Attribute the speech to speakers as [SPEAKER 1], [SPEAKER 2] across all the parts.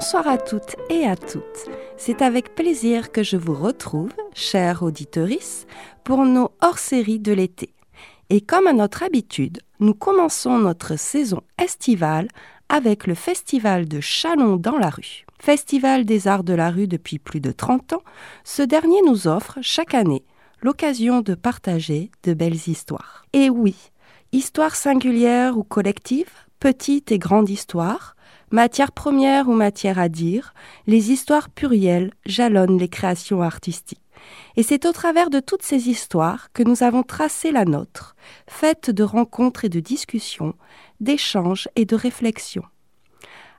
[SPEAKER 1] Bonsoir à toutes et à toutes. C'est avec plaisir que je vous retrouve, chère auditorice, pour nos hors-séries de l'été. Et comme à notre habitude, nous commençons notre saison estivale avec le Festival de Chalon dans la rue. Festival des arts de la rue depuis plus de 30 ans, ce dernier nous offre chaque année l'occasion de partager de belles histoires. Et oui, histoires singulières ou collectives, petites et grandes histoires, matière première ou matière à dire, les histoires plurielles jalonnent les créations artistiques. Et c'est au travers de toutes ces histoires que nous avons tracé la nôtre, faite de rencontres et de discussions, d'échanges et de réflexions.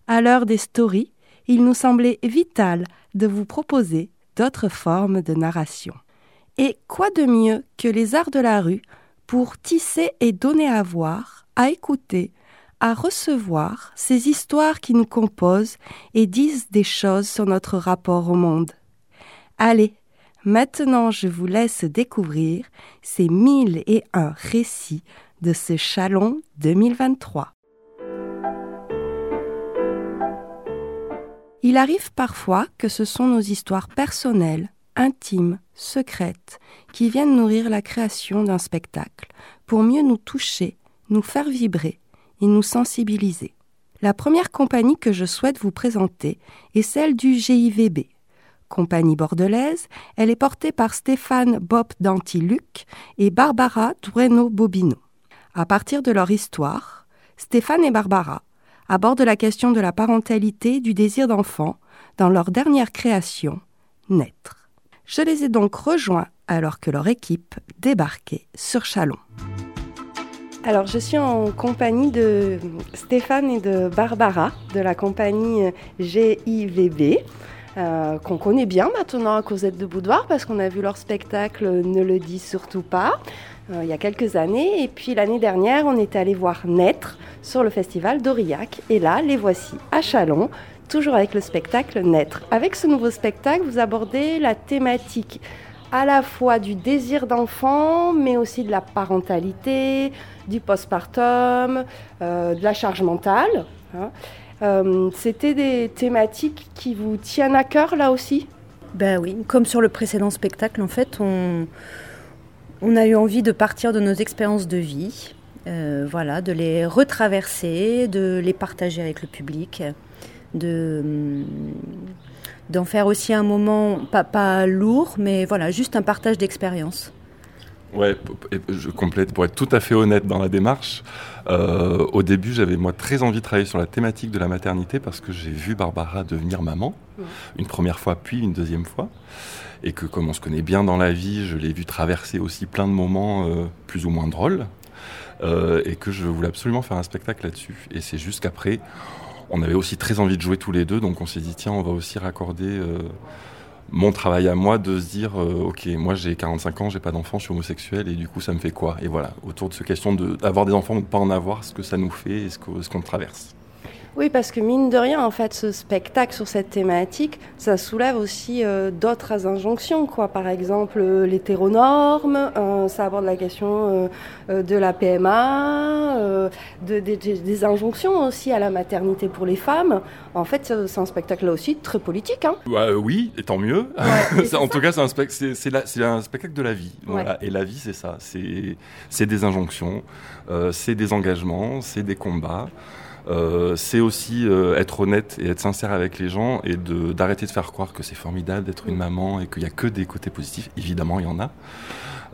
[SPEAKER 1] À l'heure des stories, il nous semblait vital de vous proposer d'autres formes de narration. Et quoi de mieux que les arts de la rue pour tisser et donner à voir, à écouter, à recevoir ces histoires qui nous composent et disent des choses sur notre rapport au monde. Allez, maintenant je vous laisse découvrir ces mille et un récits de ce Chalon 2023. Il arrive parfois que ce sont nos histoires personnelles, intimes, secrètes, qui viennent nourrir la création d'un spectacle, pour mieux nous toucher, nous faire vibrer et nous sensibiliser. La première compagnie que je souhaite vous présenter est celle du GIVB. Compagnie bordelaise, elle est portée par Stéphane Bob Dantiluc et Barbara Dueno Bobino. À partir de leur histoire, Stéphane et Barbara abordent la question de la parentalité, du désir d'enfant dans leur dernière création, Naître. Je les ai donc rejoints alors que leur équipe débarquait sur Chalon. Alors, je suis en compagnie de Stéphane et de Barbara de la compagnie GIVB. Euh, qu'on connaît bien maintenant à Cosette de Boudoir parce qu'on a vu leur spectacle Ne le dis surtout pas euh, il y a quelques années. Et puis l'année dernière, on est allé voir Naître sur le festival d'Aurillac. Et là, les voici à Chalon, toujours avec le spectacle Naître. Avec ce nouveau spectacle, vous abordez la thématique à la fois du désir d'enfant, mais aussi de la parentalité, du postpartum, euh, de la charge mentale. Hein. Euh, c'était des thématiques qui vous tiennent à cœur là aussi?
[SPEAKER 2] Ben oui, comme sur le précédent spectacle, en fait, on, a eu envie de partir de nos expériences de vie, euh, voilà, de les retraverser, de les partager avec le public, de d'en faire aussi un moment pas, pas lourd, mais voilà, juste un partage d'expérience.
[SPEAKER 3] Ouais, je complète pour être tout à fait honnête dans la démarche. Euh, au début, j'avais moi très envie de travailler sur la thématique de la maternité parce que j'ai vu Barbara devenir maman, une première fois puis une deuxième fois, et que comme on se connaît bien dans la vie, je l'ai vu traverser aussi plein de moments euh, plus ou moins drôles, euh, et que je voulais absolument faire un spectacle là-dessus. Et c'est juste qu'après, on avait aussi très envie de jouer tous les deux, donc on s'est dit tiens, on va aussi raccorder euh, mon travail à moi de se dire euh, ok, moi j'ai 45 ans, j'ai pas d'enfant, je suis homosexuel et du coup ça me fait quoi? Et voilà, autour de ce question d'avoir des enfants ou de pas en avoir, ce que ça nous fait et ce qu'on traverse.
[SPEAKER 1] Oui, parce que mine de rien, en fait, ce spectacle sur cette thématique, ça soulève aussi euh, d'autres injonctions, quoi. Par exemple, euh, l'hétéronorme, euh, ça aborde la question de la PMA, de, des injonctions aussi à la maternité pour les femmes. En fait, c'est un spectacle là aussi très politique. Hein.
[SPEAKER 3] oui, et tant mieux. en tout cas, c'est un, un, spectacle de la vie. Et la vie, c'est ça. C'est des injonctions, c'est des engagements, c'est des combats. Euh, c'est aussi euh, être honnête et être sincère avec les gens et d'arrêter de, faire croire que c'est formidable d'être une maman et qu'il n'y a que des côtés positifs. Évidemment, il y en a.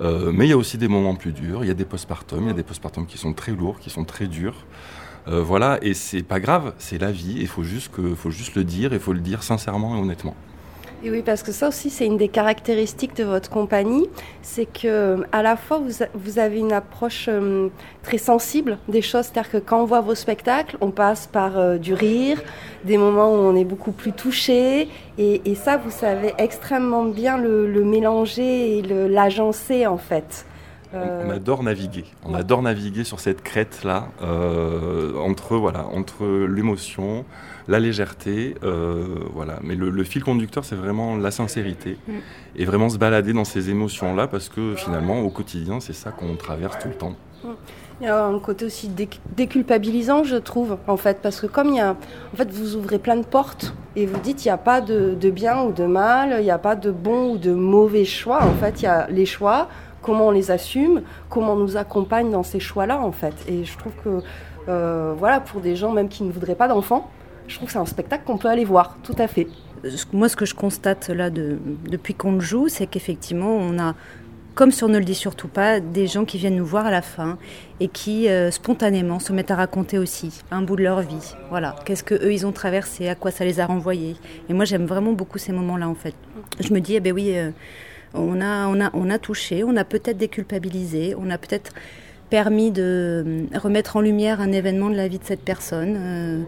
[SPEAKER 3] Euh, mais il y a aussi des moments plus durs. Il y a des postpartums, il y a des postpartums qui sont très lourds, qui sont très durs. voilà, et c'est pas grave, c'est la vie. Il faut juste que, faut juste le dire, il faut le dire sincèrement et honnêtement.
[SPEAKER 1] Et oui, parce que ça aussi, c'est une des caractéristiques de votre compagnie, c'est que à la fois vous, vous avez une approche euh, très sensible des choses, c'est-à-dire que quand on voit vos spectacles, on passe par euh, du rire, des moments où on est beaucoup plus touché, et, et ça, vous savez extrêmement bien le, le mélanger et l'agencer en fait.
[SPEAKER 3] On, adore naviguer. On adore naviguer sur cette crête là, euh, entre voilà, entre l'émotion, la légèreté, euh, voilà. Mais le, fil conducteur, c'est vraiment la sincérité mm. et vraiment se balader dans ces émotions là, parce que finalement, au quotidien, c'est ça qu'on traverse tout le temps. Mm.
[SPEAKER 1] Il y a un côté aussi déculpabilisant, je trouve, en fait, parce que comme il y a, en fait, vous ouvrez plein de portes et vous dites il n'y a pas de, bien ou de mal, il n'y a pas de bon ou de mauvais choix. En fait, il y a les choix, comment on les assume, comment on nous accompagne dans ces choix-là, en fait. Et je trouve que, euh, voilà, pour des gens même qui ne voudraient pas d'enfants, je trouve que c'est un spectacle qu'on peut aller voir, tout à fait.
[SPEAKER 2] Moi, ce que je constate là depuis qu'on le joue, c'est qu'effectivement, on a comme sur Ne le dit surtout pas, des gens qui viennent nous voir à la fin et qui euh, spontanément se mettent à raconter aussi un bout de leur vie. Voilà, qu'est-ce que eux ils ont traversé, à quoi ça les a renvoyés. Et moi j'aime vraiment beaucoup ces moments-là en fait. Je me dis, eh ben oui, euh, on, a, on, a, on a touché, on a peut-être déculpabilisé, on a peut-être permis de euh, remettre en lumière un événement de la vie de cette personne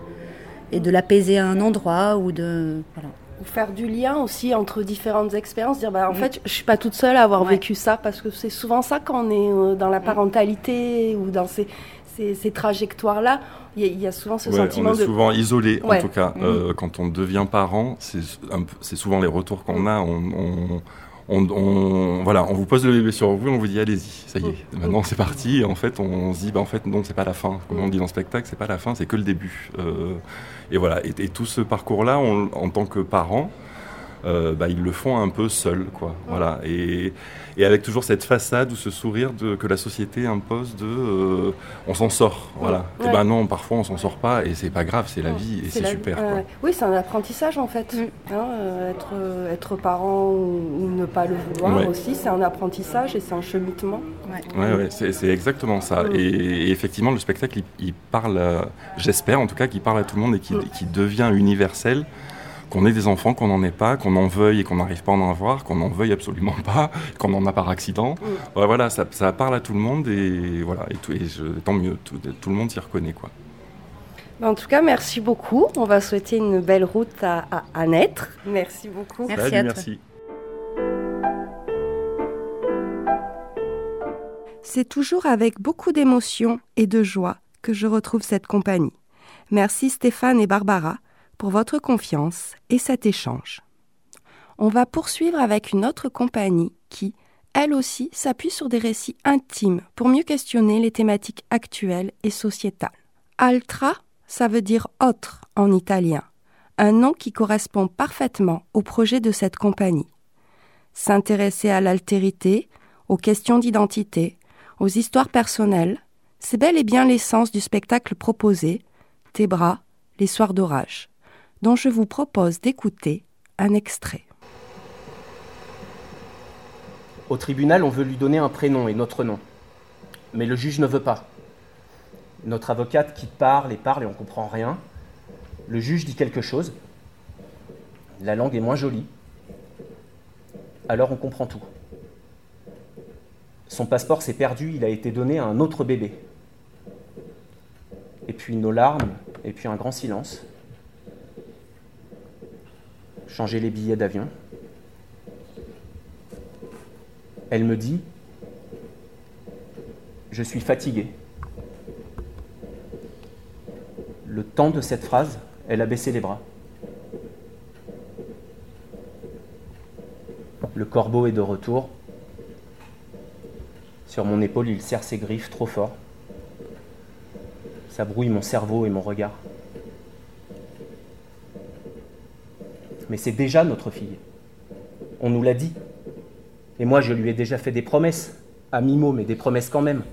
[SPEAKER 2] et de l'apaiser à un endroit ou de voilà.
[SPEAKER 1] Faire du lien aussi entre différentes expériences, dire bah, en mm. fait je suis pas toute seule à avoir vécu ça parce que c'est souvent ça quand on est euh, dans la mm. parentalité ou dans ces, ces, trajectoires là, il y, a souvent ce sentiment
[SPEAKER 3] on est souvent isolé en tout cas. Mm. euh, quand on devient parent, c'est souvent les retours qu'on a, on, on, voilà, on vous pose le bébé sur vous, on vous dit allez-y, ça y est, maintenant c'est parti. Et en fait, on se dit bah en fait non, c'est pas la fin. Comme on dit dans le spectacle, c'est pas la fin, c'est que le début. Euh, et voilà, et, tout ce parcours-là, en tant que parent, euh, bah, ils le font un peu seuls, quoi. Voilà. Et, et, avec toujours cette façade ou ce sourire de, que la société impose de euh, on s'en sort, voilà. Et ben non, parfois on s'en sort pas et c'est pas grave, c'est la vie et c'est super.
[SPEAKER 1] oui, c'est un apprentissage en fait. Mm. Hein, euh, être, être parent ou, ne pas le vouloir aussi, c'est un apprentissage et c'est un cheminement.
[SPEAKER 3] Ouais, ouais, c'est exactement ça. Mm. Et, effectivement, le spectacle, il, parle, j'espère en tout cas, qu'il parle à tout le monde et qui, mm. devient universel qu'on ait des enfants, qu'on n'en ait pas, qu'on en veuille et qu'on n'arrive pas à en avoir, qu'on n'en veuille absolument pas, qu'on en a par accident. Mm. voilà, ça, parle à tout le monde et voilà, et, tout, et tant mieux, tout, le monde s'y reconnaît quoi.
[SPEAKER 1] En tout cas, merci beaucoup. On va souhaiter une belle route à, naître. Merci beaucoup.
[SPEAKER 3] Merci. merci.
[SPEAKER 1] C'est toujours avec beaucoup d'émotion et de joie que je retrouve cette compagnie. Merci Stéphane et Barbara pour votre confiance et cet échange. On va poursuivre avec une autre compagnie qui, elle aussi, s'appuie sur des récits intimes pour mieux questionner les thématiques actuelles et sociétales. Altra, ça veut dire autre en italien, un nom qui correspond parfaitement au projet de cette compagnie. S'intéresser à l'altérité, aux questions d'identité, aux histoires personnelles, c'est bel et bien l'essence du spectacle proposé, Tes bras, les soirs d'orage dont je vous propose d'écouter un extrait.
[SPEAKER 4] Au tribunal, on veut lui donner un prénom et notre nom. Mais le juge ne veut pas. Notre avocate qui parle et parle et on ne comprend rien. Le juge dit quelque chose. La langue est moins jolie. Alors on comprend tout. Son passeport s'est perdu, il a été donné à un autre bébé. Et puis nos larmes, et puis un grand silence changer les billets d'avion. Elle me dit, je suis fatiguée. Le temps de cette phrase, elle a baissé les bras. Le corbeau est de retour. Sur mon épaule, il serre ses griffes trop fort. Ça brouille mon cerveau et mon regard. Mais c'est déjà notre fille. On nous l'a dit. Et moi, je lui ai déjà fait des promesses, à mi-mot, mais des promesses quand même.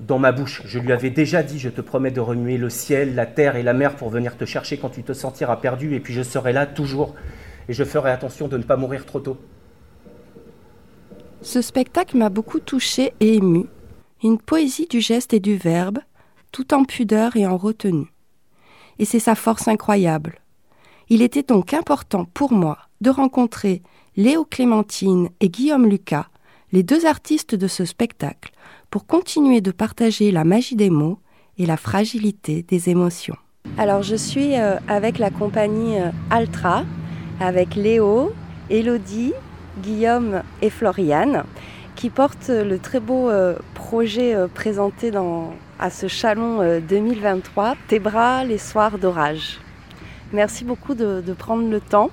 [SPEAKER 4] Dans ma bouche, je lui avais déjà dit, je te promets de remuer le ciel, la terre et la mer pour venir te chercher quand tu te sentiras perdu, et puis je serai là toujours, et je ferai attention de ne pas mourir trop tôt.
[SPEAKER 1] Ce spectacle m'a beaucoup touché et ému. Une poésie du geste et du verbe, tout en pudeur et en retenue. Et c'est sa force incroyable. Il était donc important pour moi de rencontrer Léo Clémentine et Guillaume Lucas, les deux artistes de ce spectacle, pour continuer de partager la magie des mots et la fragilité des émotions. Alors je suis euh, avec la compagnie euh, Altra, avec Léo, Elodie, Guillaume et Floriane, qui portent le très beau euh, projet présenté à ce chalon 2023, Tes bras les soirs d'orage. Merci beaucoup de, prendre le temps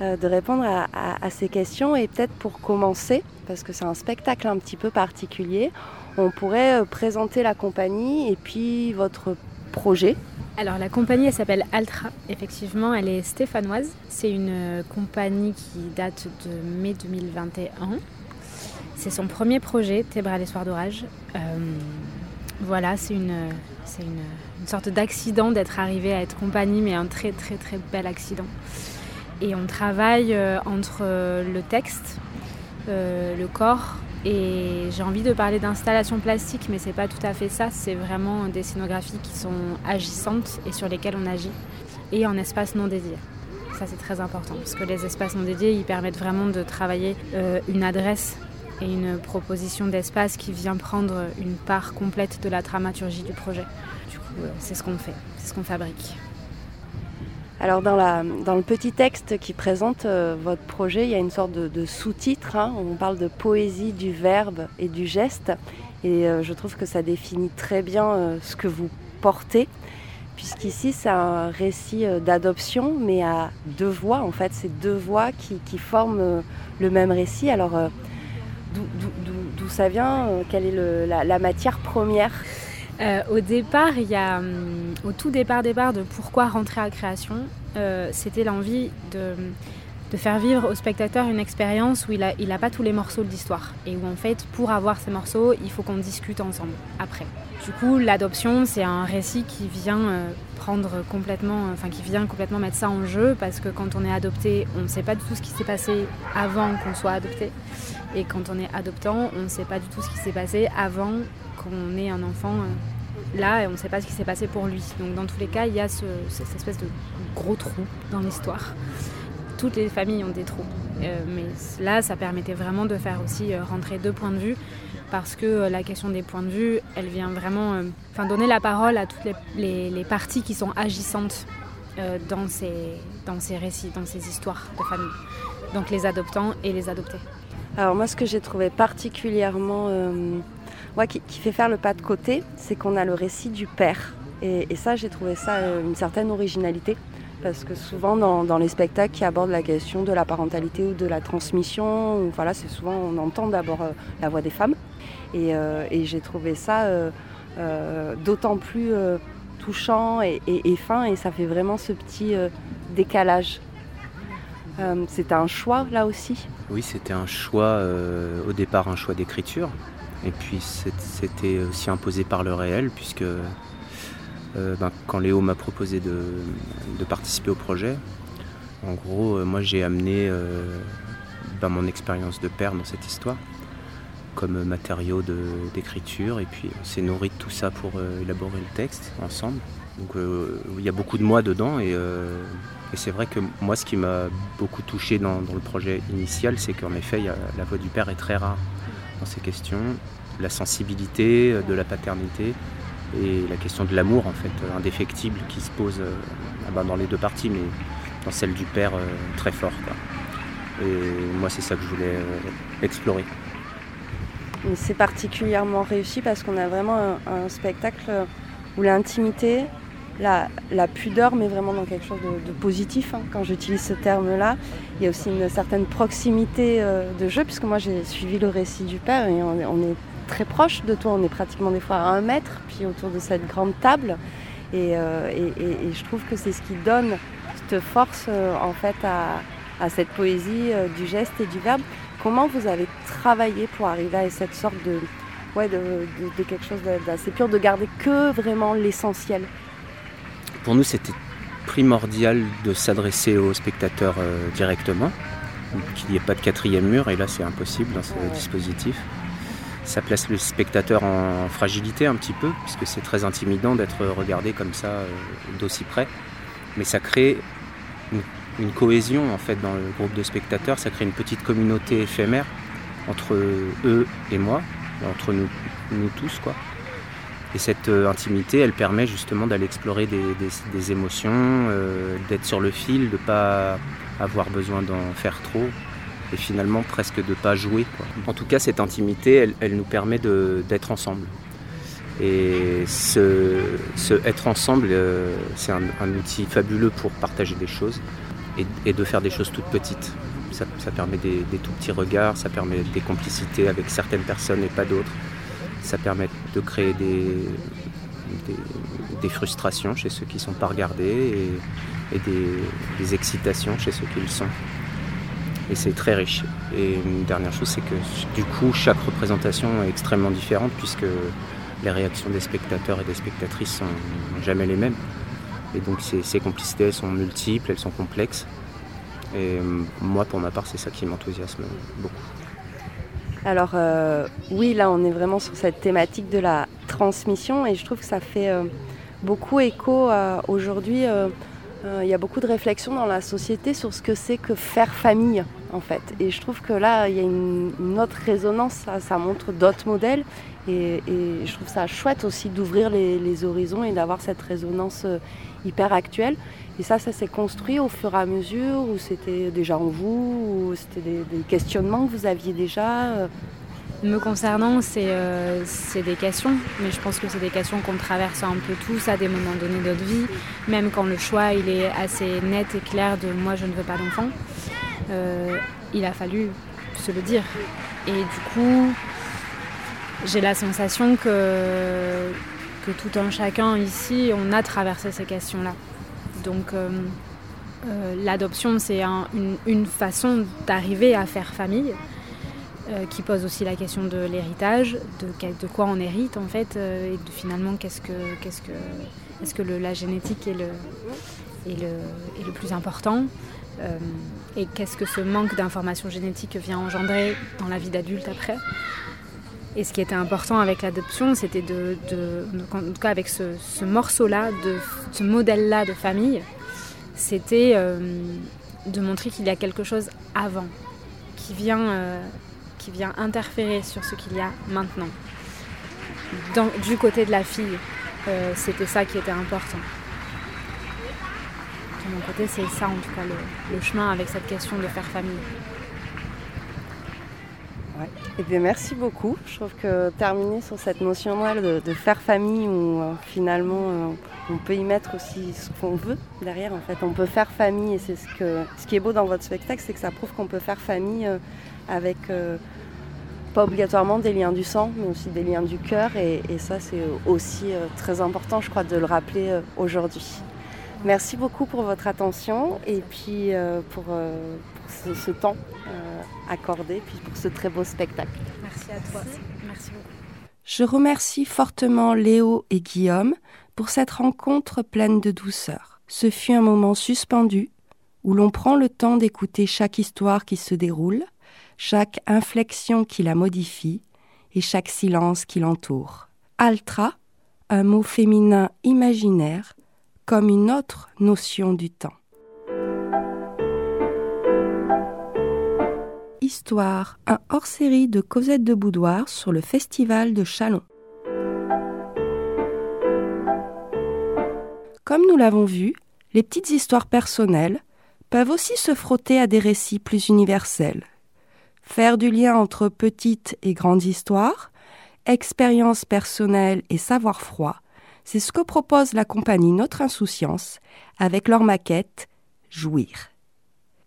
[SPEAKER 1] euh, de répondre à, ces questions. Et peut-être pour commencer, parce que c'est un spectacle un petit peu particulier. On pourrait présenter la compagnie et puis votre projet.
[SPEAKER 5] Alors la compagnie elle s'appelle Altra, effectivement elle est stéphanoise. C'est une compagnie qui date de mai 2021. C'est son premier projet, Tébra les soirs d'orage. Euh, voilà, c'est une, sorte d'accident d'être arrivé à être compagnie, mais un très très très bel accident. Et on travaille euh, entre le texte, euh, le corps et j'ai envie de parler d'installation plastique, mais c'est pas tout à fait ça. C'est vraiment des scénographies qui sont agissantes et sur lesquelles on agit, et en espace non dédié. Ça c'est très important parce que les espaces non dédiés, ils permettent vraiment de travailler euh, une adresse et une proposition d'espace qui vient prendre une part complète de la dramaturgie du projet. Du coup, euh, c'est ce qu'on fait, c'est ce qu'on fabrique.
[SPEAKER 1] Alors dans, le petit texte qui présente euh, votre projet, il y a une sorte de, sous-titre. Hein. on parle de poésie du verbe et du geste. Et euh, je trouve que ça définit très bien ce que vous portez. Puisqu'ici, c'est un récit d'adoption, mais à deux voix. En fait, c'est deux voix qui, forment le même récit. Alors, d'où ça vient Quelle est la, matière première
[SPEAKER 5] euh, au départ, hum, au tout départ, départ de pourquoi rentrer à création, euh, c'était l'envie de, faire vivre au spectateur une expérience où il n'a a pas tous les morceaux de l'histoire et où en fait, pour avoir ces morceaux, il faut qu'on discute ensemble après. Du coup, l'adoption, c'est un récit qui vient euh, prendre complètement, enfin qui vient complètement mettre ça en jeu parce que quand on est adopté, on ne sait pas du tout ce qui s'est passé avant qu'on soit adopté. Et quand on est adoptant, on ne sait pas du tout ce qui s'est passé avant qu'on ait un enfant euh, là et on ne sait pas ce qui s'est passé pour lui. Donc dans tous les cas, il y a cette espèce de gros trou dans l'histoire. Toutes les familles ont des trous. Euh, mais là, ça permettait vraiment de faire aussi euh, rentrer deux points de vue parce que la question des points de vue, elle vient vraiment donner la parole à toutes les, les, parties qui sont agissantes dans, ces, dans ces récits, dans ces histoires de famille. Donc les adoptants et les adoptés.
[SPEAKER 1] Alors moi, ce que j'ai trouvé particulièrement qui, fait faire le pas de côté, c'est qu'on a le récit du père. Et, ça, j'ai trouvé ça euh, une certaine originalité. Parce que souvent, dans, les spectacles qui abordent la question de la parentalité ou de la transmission, voilà, c'est souvent, on entend d'abord euh, la voix des femmes. Et, euh, j'ai trouvé ça d'autant plus touchant et, fin, et ça fait vraiment ce petit décalage. c'était un choix là aussi?
[SPEAKER 6] Oui, c'était un choix, au départ un choix d'écriture, et puis c'était aussi imposé par le réel, puisque euh, ben, quand Léo m'a proposé de, participer au projet, en gros, euh, moi j'ai amené euh, ben, mon expérience de père dans cette histoire comme matériau d'écriture, et puis on s'est nourri de tout ça pour élaborer le texte ensemble. Donc il y a beaucoup de moi dedans, et, c'est vrai que moi ce qui m'a beaucoup touché dans, le projet initial, c'est qu'en effet la voix du père est très rare dans ces questions, la sensibilité euh, de la paternité et la question de l'amour en fait euh, indéfectible qui se pose euh, ah ben, dans les deux parties mais dans celle du père très fort Et moi c'est ça que je voulais explorer.
[SPEAKER 1] C'est particulièrement réussi parce qu'on a vraiment un, spectacle où l'intimité, la, pudeur, mais vraiment dans quelque chose de, positif, hein, quand j'utilise ce terme-là. Il y a aussi une certaine proximité de jeu, puisque moi j'ai suivi le récit du père et on, est très proche de toi, on est pratiquement des fois à un mètre, puis autour de cette grande table. Et, euh, je trouve que c'est ce qui donne cette force euh, en fait à, cette poésie euh, du geste et du verbe. Comment vous avez travaillé pour arriver à cette sorte de, ouais, de, quelque chose d'assez pur, de garder que vraiment l'essentiel?
[SPEAKER 6] Pour nous, c'était primordial de s'adresser aux spectateurs directement, qu'il n'y ait pas de quatrième mur, et là c'est impossible dans ce dispositif ça place le spectateur en fragilité un petit peu, puisque c'est très intimidant d'être regardé comme ça euh, d'aussi près. Mais ça crée une, cohésion en fait dans le groupe de spectateurs, ça crée une petite communauté éphémère entre eux et moi, entre nous, nous tous quoi. Et cette euh, intimité, elle permet justement d'aller explorer des, émotions, euh, d'être sur le fil, de ne pas avoir besoin d'en faire trop, et finalement presque de ne pas jouer. En tout cas, cette intimité, elle, nous permet d'être ensemble. Et ce, être ensemble, euh, c'est un, outil fabuleux pour partager des choses et, de faire des choses toutes petites. ça, permet des, tout petits regards, ça permet des complicités avec certaines personnes et pas d'autres. Ça permet de créer des, frustrations chez ceux qui ne sont pas regardés et, des, excitations chez ceux qui le sont. Et c'est très riche. Et une dernière chose, c'est que du coup, chaque représentation est extrêmement différente puisque les réactions des spectateurs et des spectatrices sont jamais les mêmes. Et donc ces, complicités, elles sont multiples, elles sont complexes. Et euh, moi, pour ma part, c'est ça qui m'enthousiasme beaucoup.
[SPEAKER 1] Alors euh, oui, là, on est vraiment sur cette thématique de la transmission et je trouve que ça fait euh, beaucoup écho aujourd'hui. Il y a beaucoup de réflexions dans la société sur ce que c'est que faire famille, en fait. Et je trouve que là, il y a une, autre résonance, ça, montre d'autres modèles. Et, je trouve ça chouette aussi d'ouvrir les, horizons et d'avoir cette résonance hyper actuelle. Et ça, ça s'est construit au fur et à mesure, ou c'était déjà en vous, ou c'était des, questionnements que vous aviez déjà euh?
[SPEAKER 5] Me concernant, euh, c'est des questions, mais je pense que c'est des questions qu'on traverse un peu tous à des moments donnés de notre vie, même quand le choix il est assez net et clair de moi je ne veux pas d'enfant. Euh, il a fallu se le dire. Et du coup, j'ai la sensation que, que tout un chacun ici, on a traversé ces questions-là. Donc euh, euh, l'adoption, c'est une, façon d'arriver à faire famille, euh, qui pose aussi la question de l'héritage, de, quoi on hérite en fait, et de, finalement qu'est-ce que, est-ce que la génétique est le, plus important et qu'est-ce que ce manque d'information génétique vient engendrer dans la vie d'adulte après. Et ce qui était important avec l'adoption, c'était de, en tout cas avec ce, morceau-là, de ce modèle-là de famille, c'était euh, de montrer qu'il y a quelque chose avant, qui vient, euh, qui vient interférer sur ce qu'il y a maintenant. du côté de la fille, euh, c'était ça qui était important. De mon côté, c'est ça en tout cas le chemin avec cette question de faire famille.
[SPEAKER 1] Eh bien, merci beaucoup. Je trouve que terminer sur cette notion de, faire famille, où euh, finalement euh, on peut y mettre aussi ce qu'on veut derrière. En fait, on peut faire famille, et c'est ce, que, ce qui est beau dans votre spectacle, c'est que ça prouve qu'on peut faire famille euh, avec pas obligatoirement des liens du sang, mais aussi des liens du cœur. Et, ça, c'est aussi très important, je crois, de le rappeler aujourd'hui. Merci beaucoup pour votre attention et puis pour, ce, temps euh, accordé puis pour ce très beau spectacle.
[SPEAKER 5] Merci à toi. Merci beaucoup.
[SPEAKER 1] Je remercie fortement Léo et Guillaume pour cette rencontre pleine de douceur. Ce fut un moment suspendu où l'on prend le temps d'écouter chaque histoire qui se déroule, chaque inflexion qui la modifie et chaque silence qui l'entoure. Altra, un mot féminin imaginaire, comme une autre notion du temps. Un hors-série de Cosette de Boudoir sur le festival de Chalon. Comme nous l'avons vu, les petites histoires personnelles peuvent aussi se frotter à des récits plus universels. Faire du lien entre petites et grandes histoires, expériences personnelles et savoir froid, c'est ce que propose la compagnie Notre Insouciance avec leur maquette Jouir.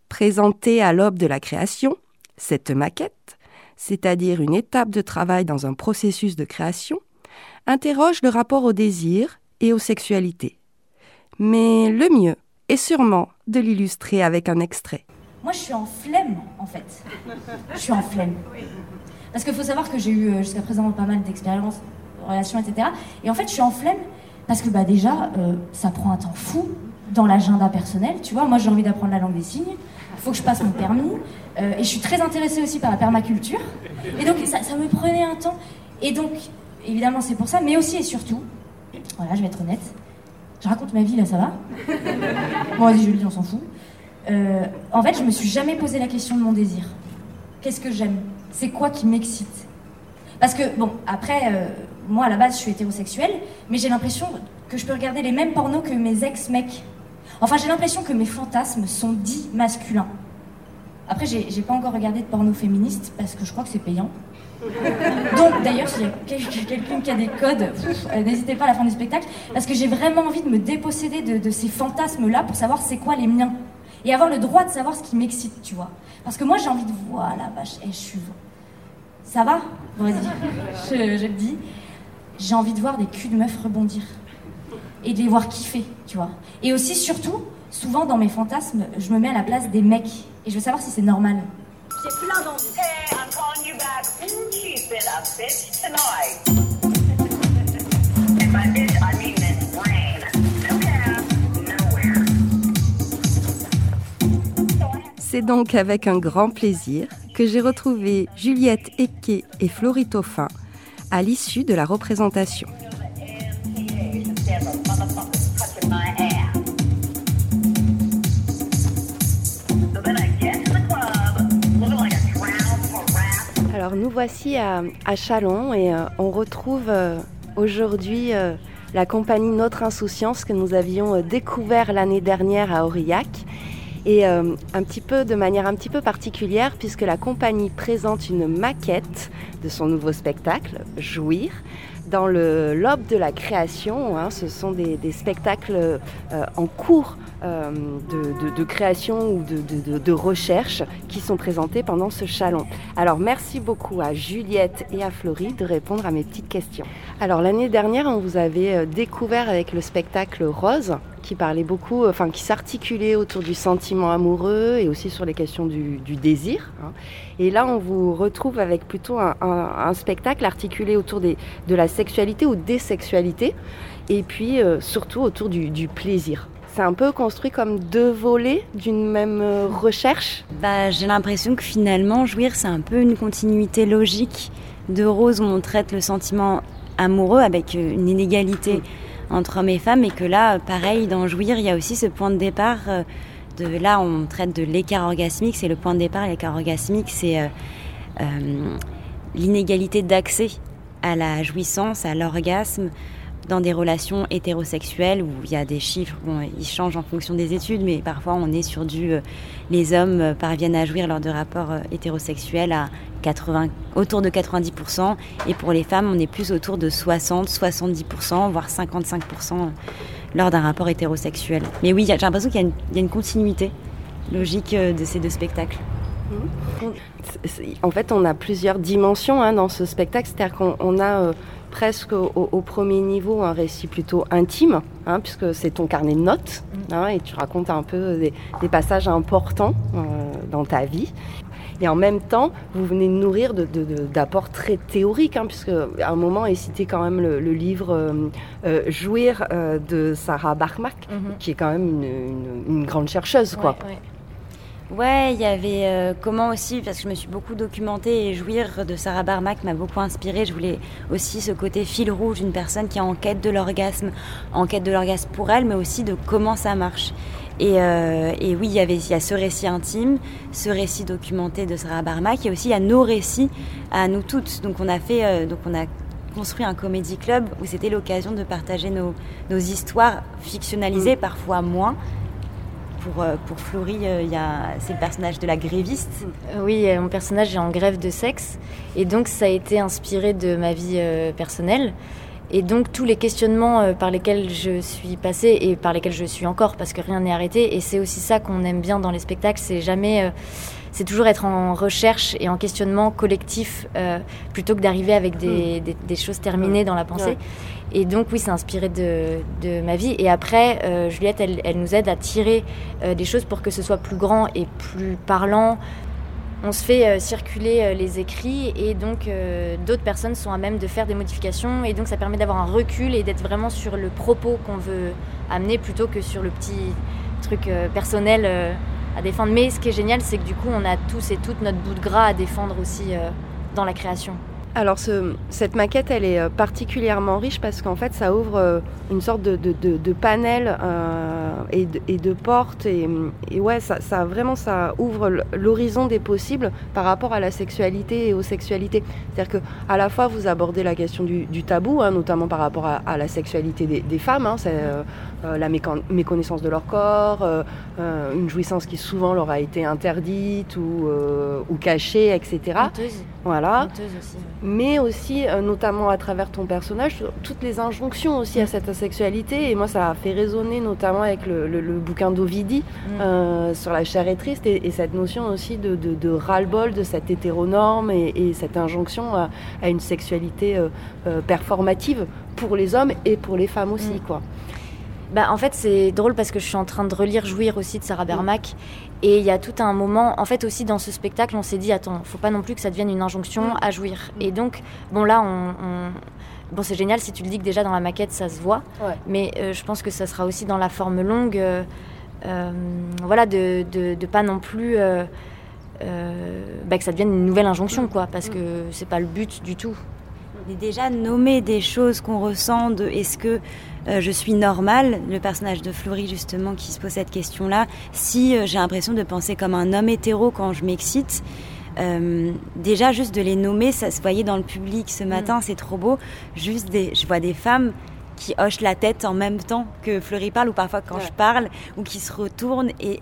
[SPEAKER 1] Présentée à l'aube de la création, cette maquette, c'est-à-dire une étape de travail dans un processus de création, interroge le rapport au désir et aux sexualités. Mais le mieux est sûrement de l'illustrer avec un extrait.
[SPEAKER 7] Moi, je suis en flemme, en fait. Je suis en flemme. Parce qu'il faut savoir que j'ai eu euh, jusqu'à présent pas mal d'expériences, de relations, etc. Et en fait, je suis en flemme parce que bah, déjà, euh, ça prend un temps fou dans l'agenda personnel. Tu vois, moi, j'ai envie d'apprendre la langue des signes. Il faut que je passe mon permis. Euh, et je suis très intéressée aussi par la permaculture. Et donc, ça, me prenait un temps. Et donc, évidemment, c'est pour ça, mais aussi et surtout, voilà, je vais être honnête, je raconte ma vie là, ça va? Bon, vas-y, dis, on s'en fout. Euh, en fait, je me suis jamais posé la question de mon désir. Qu'est-ce que j'aime? C'est quoi qui m'excite? Parce que, bon, après, euh, moi à la base, je suis hétérosexuelle, mais j'ai l'impression que je peux regarder les mêmes pornos que mes ex-mecs. Enfin, j'ai l'impression que mes fantasmes sont dits masculins. Après, j'ai pas encore regardé de porno féministe parce que je crois que c'est payant. Donc, d'ailleurs, s'il y a quelqu'un qui a des codes, euh, n'hésitez pas à la fin du spectacle, parce que j'ai vraiment envie de me déposséder de, ces fantasmes-là pour savoir c'est quoi les miens. et avoir le droit de savoir ce qui m'excite, tu vois. Parce que moi, j'ai envie de voir la vache, et je suis. Ça va? Vas-y, je, je le dis. J'ai envie de voir des culs de meufs rebondir. Et de les voir kiffer, tu vois. Et aussi, surtout, souvent dans mes fantasmes, je me mets à la place des mecs. Et je veux savoir si c'est normal. J'ai plein d'envie.
[SPEAKER 8] Hey, I'm calling you back. Ooh, keep it up, bitch, tonight? And by bitch, I mean Miss Rain. Nowhere, nowhere.
[SPEAKER 1] C'est donc avec un grand plaisir que j'ai retrouvé Juliette Eke et Florie Taufin à l'issue de la représentation. Nous voici à, à Chalon et euh, on retrouve euh, aujourd'hui euh, la compagnie Notre Insouciance que nous avions découvert l'année dernière à Aurillac et un petit peu de manière un petit peu particulière puisque la compagnie présente une maquette de son nouveau spectacle Jouir dans le lobe de la création. hein. ce sont des, spectacles en cours euh, de, création ou de, recherche qui sont présentés pendant ce chalon. Alors merci beaucoup à Juliette et à Florie de répondre à mes petites questions. Alors l'année dernière, on vous avait euh, découvert avec le spectacle Rose qui parlait beaucoup, enfin qui s'articulait autour du sentiment amoureux et aussi sur les questions du, désir. hein. Et là, on vous retrouve avec plutôt un, spectacle articulé autour de la sexualité ou des sexualités et puis euh, surtout autour du plaisir. C'est un peu construit comme deux volets d'une même euh, recherche?
[SPEAKER 9] Bah, j'ai l'impression que finalement, jouir, c'est un peu une continuité logique de Rose où on traite le sentiment amoureux avec euh, une inégalité entre hommes et femmes, et que là, pareil, dans jouir, il y a aussi ce point de départ. euh, De, là, on traite de l'écart orgasmique, c'est le point de départ. L'écart orgasmique, c'est euh, euh, l'inégalité d'accès à la jouissance, à l'orgasme, dans des relations hétérosexuelles où il y a des chiffres, ils changent en fonction des études, mais parfois on est sur du. euh, les hommes euh, parviennent à jouir lors de rapports euh, hétérosexuels à 80, autour de 90%, et pour les femmes, on est plus autour de 60, 70%, voire 55% lors d'un rapport hétérosexuel. Mais oui, j'ai l'impression qu'il y, a une- continuité logique de ces deux spectacles.
[SPEAKER 1] C'est- En fait, on a plusieurs dimensions hein, dans ce spectacle. C'est-à-dire qu'on on a presque au, au premier niveau un récit plutôt intime, hein, puisque c'est ton carnet de notes, hein, et tu racontes un peu des, des passages importants euh, dans ta vie. Et en même temps, vous venez de nourrir d'apports très théoriques, hein, puisque à un moment est cité quand même le, le livre euh, euh, Jouir euh, de Sarah Bachmark, qui est quand même une, une- une grande chercheuse, quoi.
[SPEAKER 7] Ouais, ouais.
[SPEAKER 9] Ouais, il y avait euh, comment aussi, parce que je me suis beaucoup documentée et jouir de Sarah Barmack m'a beaucoup inspirée. Je voulais aussi ce côté fil rouge d'une personne qui est en quête de l'orgasme, en quête de l'orgasme pour elle, mais aussi de comment ça marche. Et, euh, et oui, il y avait il y a ce récit intime, ce récit documenté de Sarah Barmack, et aussi il y a nos récits à nous toutes. Donc on a fait, euh, donc on a construit un comédie club où c'était l'occasion de partager nos, nos histoires fictionnalisées, parfois moins. Pour, euh, pour euh, c'est le personnage de la gréviste.
[SPEAKER 10] Euh, Oui, mon personnage est en grève de sexe et donc ça a été inspiré de ma vie personnelle. Et donc tous les questionnements par lesquels je suis passée et par lesquels je suis encore, parce que rien n'est arrêté. Et c'est aussi ça qu'on aime bien dans les spectacles, c'est jamais, c'est toujours être en recherche et en questionnement collectif euh, plutôt que d'arriver avec des, des- des choses terminées dans la pensée.
[SPEAKER 1] Ouais.
[SPEAKER 10] Et donc oui, c'est inspiré de, de ma vie. Et après, euh, Juliette, elle, elle nous aide à tirer euh, des choses pour que ce soit plus grand et plus parlant. On se fait circuler les écrits et donc d'autres personnes sont à même de faire des modifications et donc ça permet d'avoir un recul et d'être vraiment sur le propos qu'on veut amener plutôt que sur le petit truc personnel à défendre. Mais ce qui est génial, c'est que du coup, on a tous et toutes notre bout de gras à défendre aussi euh, dans la création.
[SPEAKER 1] Alors ce- cette maquette, elle est euh, particulièrement riche parce qu'en fait, ça ouvre euh, une sorte de, panel euh, et, de, porte et, ouais, ça, vraiment ça ouvre l'horizon des possibles par rapport à la sexualité et aux sexualités. C'est-à-dire que à la fois vous abordez la question du, tabou, hein, notamment par rapport à, la sexualité des, femmes, hein, c'est la méconnaissance de leur corps, une jouissance qui souvent leur a été interdite ou, cachée, etc. Voilà.
[SPEAKER 10] Aussi.
[SPEAKER 1] mais aussi, euh, notamment à travers ton personnage, toutes les injonctions aussi à cette sexualité. Et moi, ça a fait résonner notamment avec le, le- le bouquin d'Ovidi euh, sur la chair est triste et, et cette notion aussi de, de, de ras-le-bol de cette hétéronorme et, et cette injonction à, à une sexualité euh, performative pour les hommes et pour les femmes aussi, quoi.
[SPEAKER 11] Bah, en fait, c'est drôle parce que je suis en train de relire Jouir aussi de Sarah Bermac. Et il y a tout un moment, en fait, aussi dans ce spectacle, on s'est dit, attends, faut pas non plus que ça devienne une injonction à jouir. Et donc, bon, là, on. on- Bon, c'est génial si tu le dis que déjà dans la maquette, ça se voit.
[SPEAKER 1] Ouais.
[SPEAKER 11] Mais euh, je pense que ça sera aussi dans la forme longue. euh, euh, voilà, de, de, de pas non plus. bah, que ça devienne une nouvelle injonction, quoi. Parce que c'est pas le but du tout.
[SPEAKER 9] Et déjà nommer des choses qu'on ressent de est-ce que euh, je suis normale, le personnage de Florie justement qui se pose cette question-là, si euh, j'ai l'impression de penser comme un homme hétéro quand je m'excite, euh, déjà juste de les nommer, ça se voyait dans le public ce matin, c'est trop beau, juste des, je vois des femmes qui hochent la tête en même temps que Fleury parle ou parfois quand
[SPEAKER 1] Ouais.
[SPEAKER 9] je parle ou qui se retournent et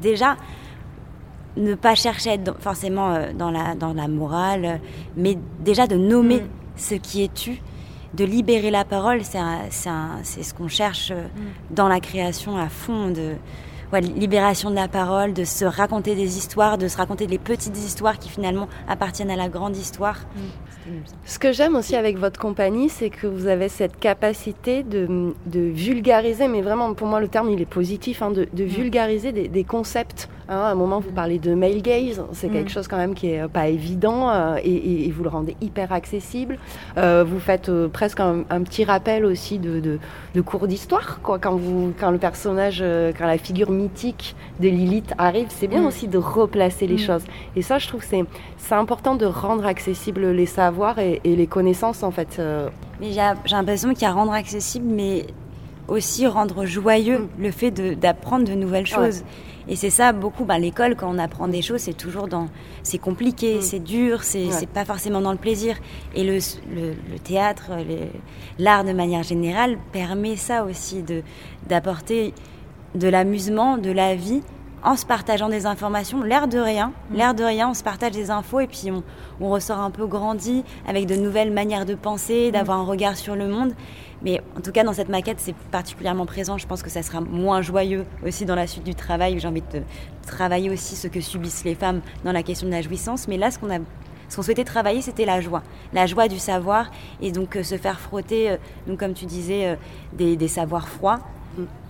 [SPEAKER 9] déjà ne pas chercher à être dans- forcément dans la, dans la morale, mais déjà de nommer
[SPEAKER 11] Mm.
[SPEAKER 9] Ce qui est tu, de libérer la parole, c'est ce qu'on cherche euh, dans la création à fond, de ouais, libération de la parole, de se raconter des histoires, de se raconter les petites histoires qui finalement appartiennent à la grande histoire.
[SPEAKER 1] Ce que j'aime aussi avec votre compagnie, c'est que vous avez cette capacité de, de vulgariser, mais vraiment pour moi le terme il est positif, hein, de, de vulgariser des, des concepts. Hein. à un moment vous parlez de male gaze, c'est quelque chose quand même qui est euh, pas évident euh, et, vous le rendez hyper accessible. Euh, vous faites presque un, un petit rappel aussi de, de, de cours d'histoire, quoi. Quand vous, quand le personnage, quand la figure mythique de Lilith arrive, c'est bien
[SPEAKER 11] Mm.
[SPEAKER 1] aussi de replacer les
[SPEAKER 11] Mm.
[SPEAKER 1] choses. Et ça, je trouve, que c'est important de rendre accessibles les savoirs et, et les connaissances, en fait.
[SPEAKER 9] Mais j'ai l'impression qu'il y a rendre accessible, mais aussi rendre joyeux le fait d'apprendre de, nouvelles choses. Et c'est ça beaucoup. Ben, L'école, quand on apprend des choses, c'est toujours dans. C'est compliqué, c'est dur, c'est
[SPEAKER 1] Ouais.
[SPEAKER 9] pas forcément dans le plaisir. Et le, le, le théâtre, l'art de manière générale permet ça aussi de d'apporter de l'amusement, de la vie en se partageant des informations, l'air de rien, l'air de rien, on se partage des infos et puis on, on ressort un peu grandi avec de nouvelles manières de penser, d'avoir un regard sur le monde. Mais en tout cas, dans cette maquette, c'est particulièrement présent. Je pense que ça sera moins joyeux aussi dans la suite du travail. où J'ai envie de travailler aussi ce que subissent les femmes dans la question de la jouissance. Mais là, ce qu'on a ce qu'on souhaitait travailler, c'était la joie, la joie du savoir, et donc euh, se faire frotter, euh, donc comme tu disais, euh, des, des savoirs froids,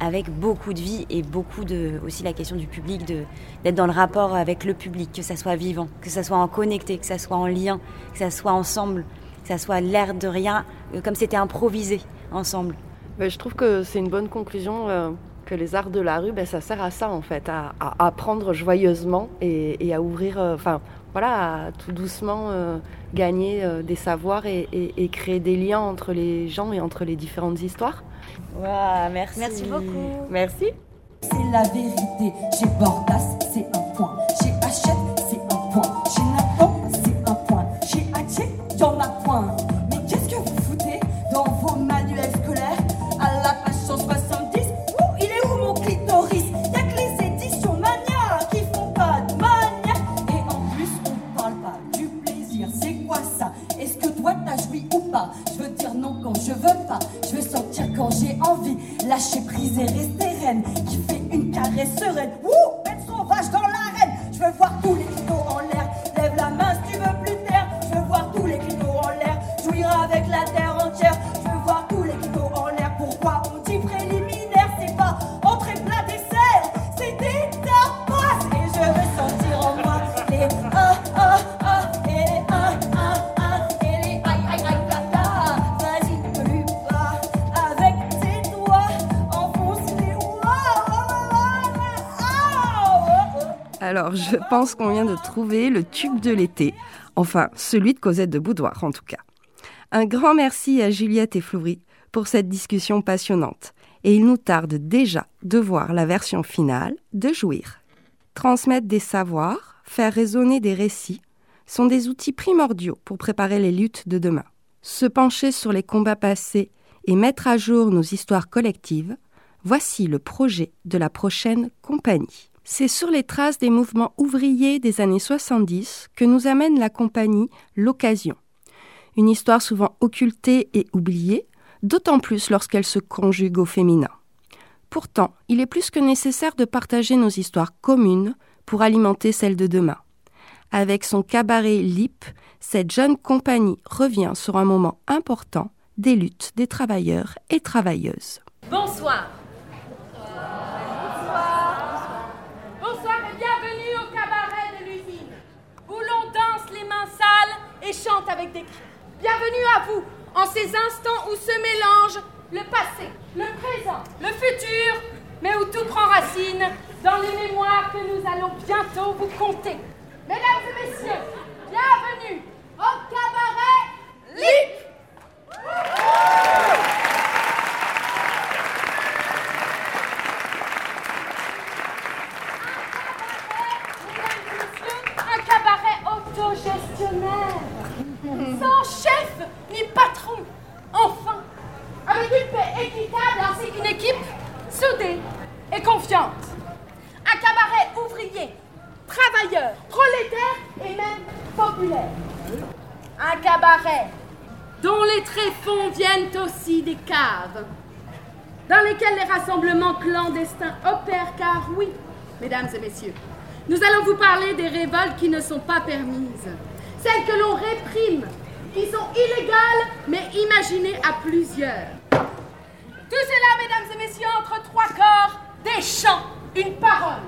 [SPEAKER 9] avec beaucoup de vie et beaucoup de aussi la question du public, d'être dans le rapport avec le public, que ça soit vivant, que ça soit en connecté, que ça soit en lien, que ça soit ensemble, ça soit l'air de rien, euh, comme c'était improvisé ensemble.
[SPEAKER 1] ben, je trouve que c'est une bonne conclusion. euh, que les arts de la rue, ben, ça sert à ça en fait, à, à apprendre joyeusement et, et à ouvrir, euh, enfin voilà, à tout doucement euh, gagner euh, des savoirs et, et- et créer des liens entre les gens et entre les différentes histoires.
[SPEAKER 9] merci.
[SPEAKER 11] Merci beaucoup.
[SPEAKER 1] Merci.
[SPEAKER 12] C'est la vérité. Chez Bordas, c'est Je
[SPEAKER 1] pense qu'on vient de trouver le tube de l'été. Enfin, celui de Cosette de Boudoir, en tout cas. Un grand merci à Juliette et Flouri pour cette discussion passionnante. Et il nous tarde déjà de voir la version finale de Jouir. Transmettre des savoirs, faire résonner des récits sont des outils primordiaux pour préparer les luttes de demain. Se pencher sur les combats passés et mettre à jour nos histoires collectives, voici le projet de la prochaine compagnie. C'est sur les traces des mouvements ouvriers des années 70 que nous amène la compagnie L'Occasion. une histoire souvent occultée et oubliée, d'autant plus lorsqu'elle se conjugue au féminin. Pourtant, il est plus que nécessaire de partager nos histoires communes pour alimenter celles de demain. Avec son cabaret LIP, cette jeune compagnie revient sur un moment important des luttes des travailleurs et travailleuses.
[SPEAKER 13] Bonsoir et bienvenue au cabaret de l'usine, où l'on danse les mains chante avec des cris. Bienvenue à vous, en ces instants où se mélangent le passé, le présent, le futur, mais où tout prend racine dans les mémoires que nous allons bientôt vous conter. Mesdames et messieurs, bienvenue au cabaret LIP Un cabaret autogestionnaire, sans chef ni patron, enfin, avec une paix équitable ainsi qu'une équipe soudée et confiante. Un cabaret ouvrier, travailleur, prolétaire et même populaire. Un cabaret dont les tréfonds viennent aussi des caves, dans lesquelles les rassemblements clandestins opèrent, car oui, mesdames et messieurs, nous allons vous parler des révoltes qui ne sont pas permises, celles que l'on réprime, qui sont illégales mais imaginées à plusieurs. Tout cela, mesdames et messieurs, entre trois corps, des chants, une parole.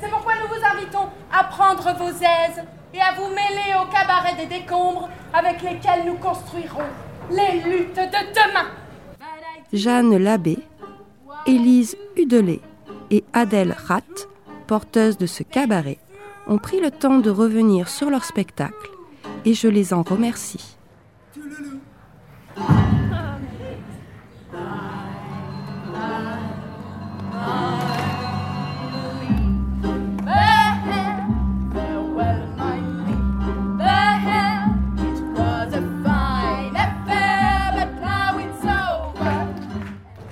[SPEAKER 13] C'est pourquoi nous vous invitons à prendre vos aises et à vous mêler au cabaret des décombres avec lesquels nous construirons les luttes de demain.
[SPEAKER 1] Jeanne Labbé, Élise Hudelet et Adèle Ratt, porteuses de ce cabaret, ont pris le temps de revenir sur leur spectacle et je les en remercie.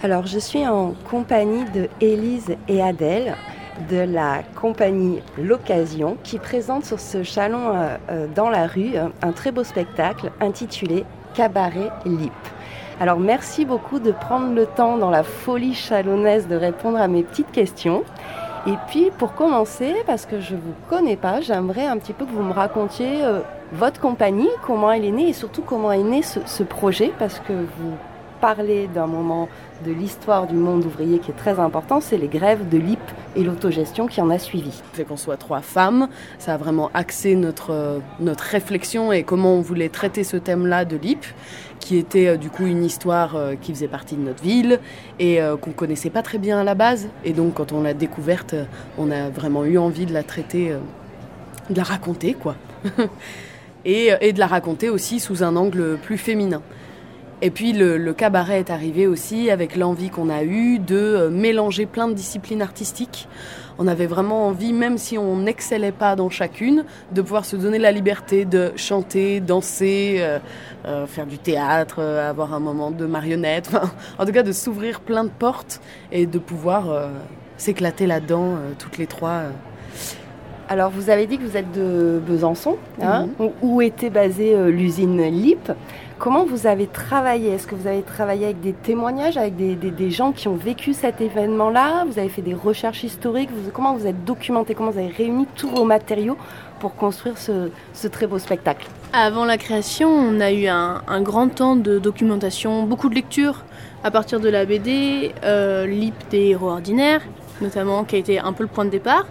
[SPEAKER 1] Alors, je suis en compagnie de Élise et Adèle de la compagnie L'Occasion qui présente sur ce chalon euh, euh, dans la rue euh, un très beau spectacle intitulé Cabaret Lip. Alors, merci beaucoup de prendre le temps dans la folie chalonnaise de répondre à mes petites questions. Et puis, pour commencer, parce que je ne vous connais pas, j'aimerais un petit peu que vous me racontiez votre compagnie, comment elle est née et surtout comment est né ce, ce projet, parce que vous parlez d'un moment de l'histoire du monde ouvrier qui est très important, c'est les grèves de l'IP et l'autogestion qui en a suivi.
[SPEAKER 14] Le fait qu'on soit trois femmes, ça a vraiment axé notre, euh, notre réflexion et comment on voulait traiter ce thème-là de l'IP, qui était euh, du coup une histoire euh, qui faisait partie de notre ville et qu'on connaissait pas très bien à la base. Et donc quand on l'a découverte, on a vraiment eu envie de la traiter, de la raconter quoi. et, et de la raconter aussi sous un angle plus féminin. Et puis le, le cabaret est arrivé aussi avec l'envie qu'on a eue de euh, mélanger plein de disciplines artistiques. On avait vraiment envie, même si on n'excellait pas dans chacune, de pouvoir se donner la liberté de chanter, danser, euh, euh, faire du théâtre, euh, avoir un moment de marionnette, enfin, en tout cas de s'ouvrir plein de portes et de pouvoir s'éclater là-dedans toutes les trois.
[SPEAKER 1] Alors, vous avez dit que vous êtes de Besançon, hein, où, où était basée l'usine LIP. Comment vous avez travaillé? Est-ce que vous avez travaillé avec des témoignages, avec des, gens qui ont vécu cet événement-là? Vous avez fait des recherches historiques? Comment vous êtes documenté? Comment vous avez réuni tous vos matériaux pour construire ce, très beau spectacle?
[SPEAKER 15] Avant la création, on a eu un, un grand temps de documentation, beaucoup de lectures. À partir de la BD, euh, l'IP des héros ordinaires, notamment, qui a été un peu le point de départ,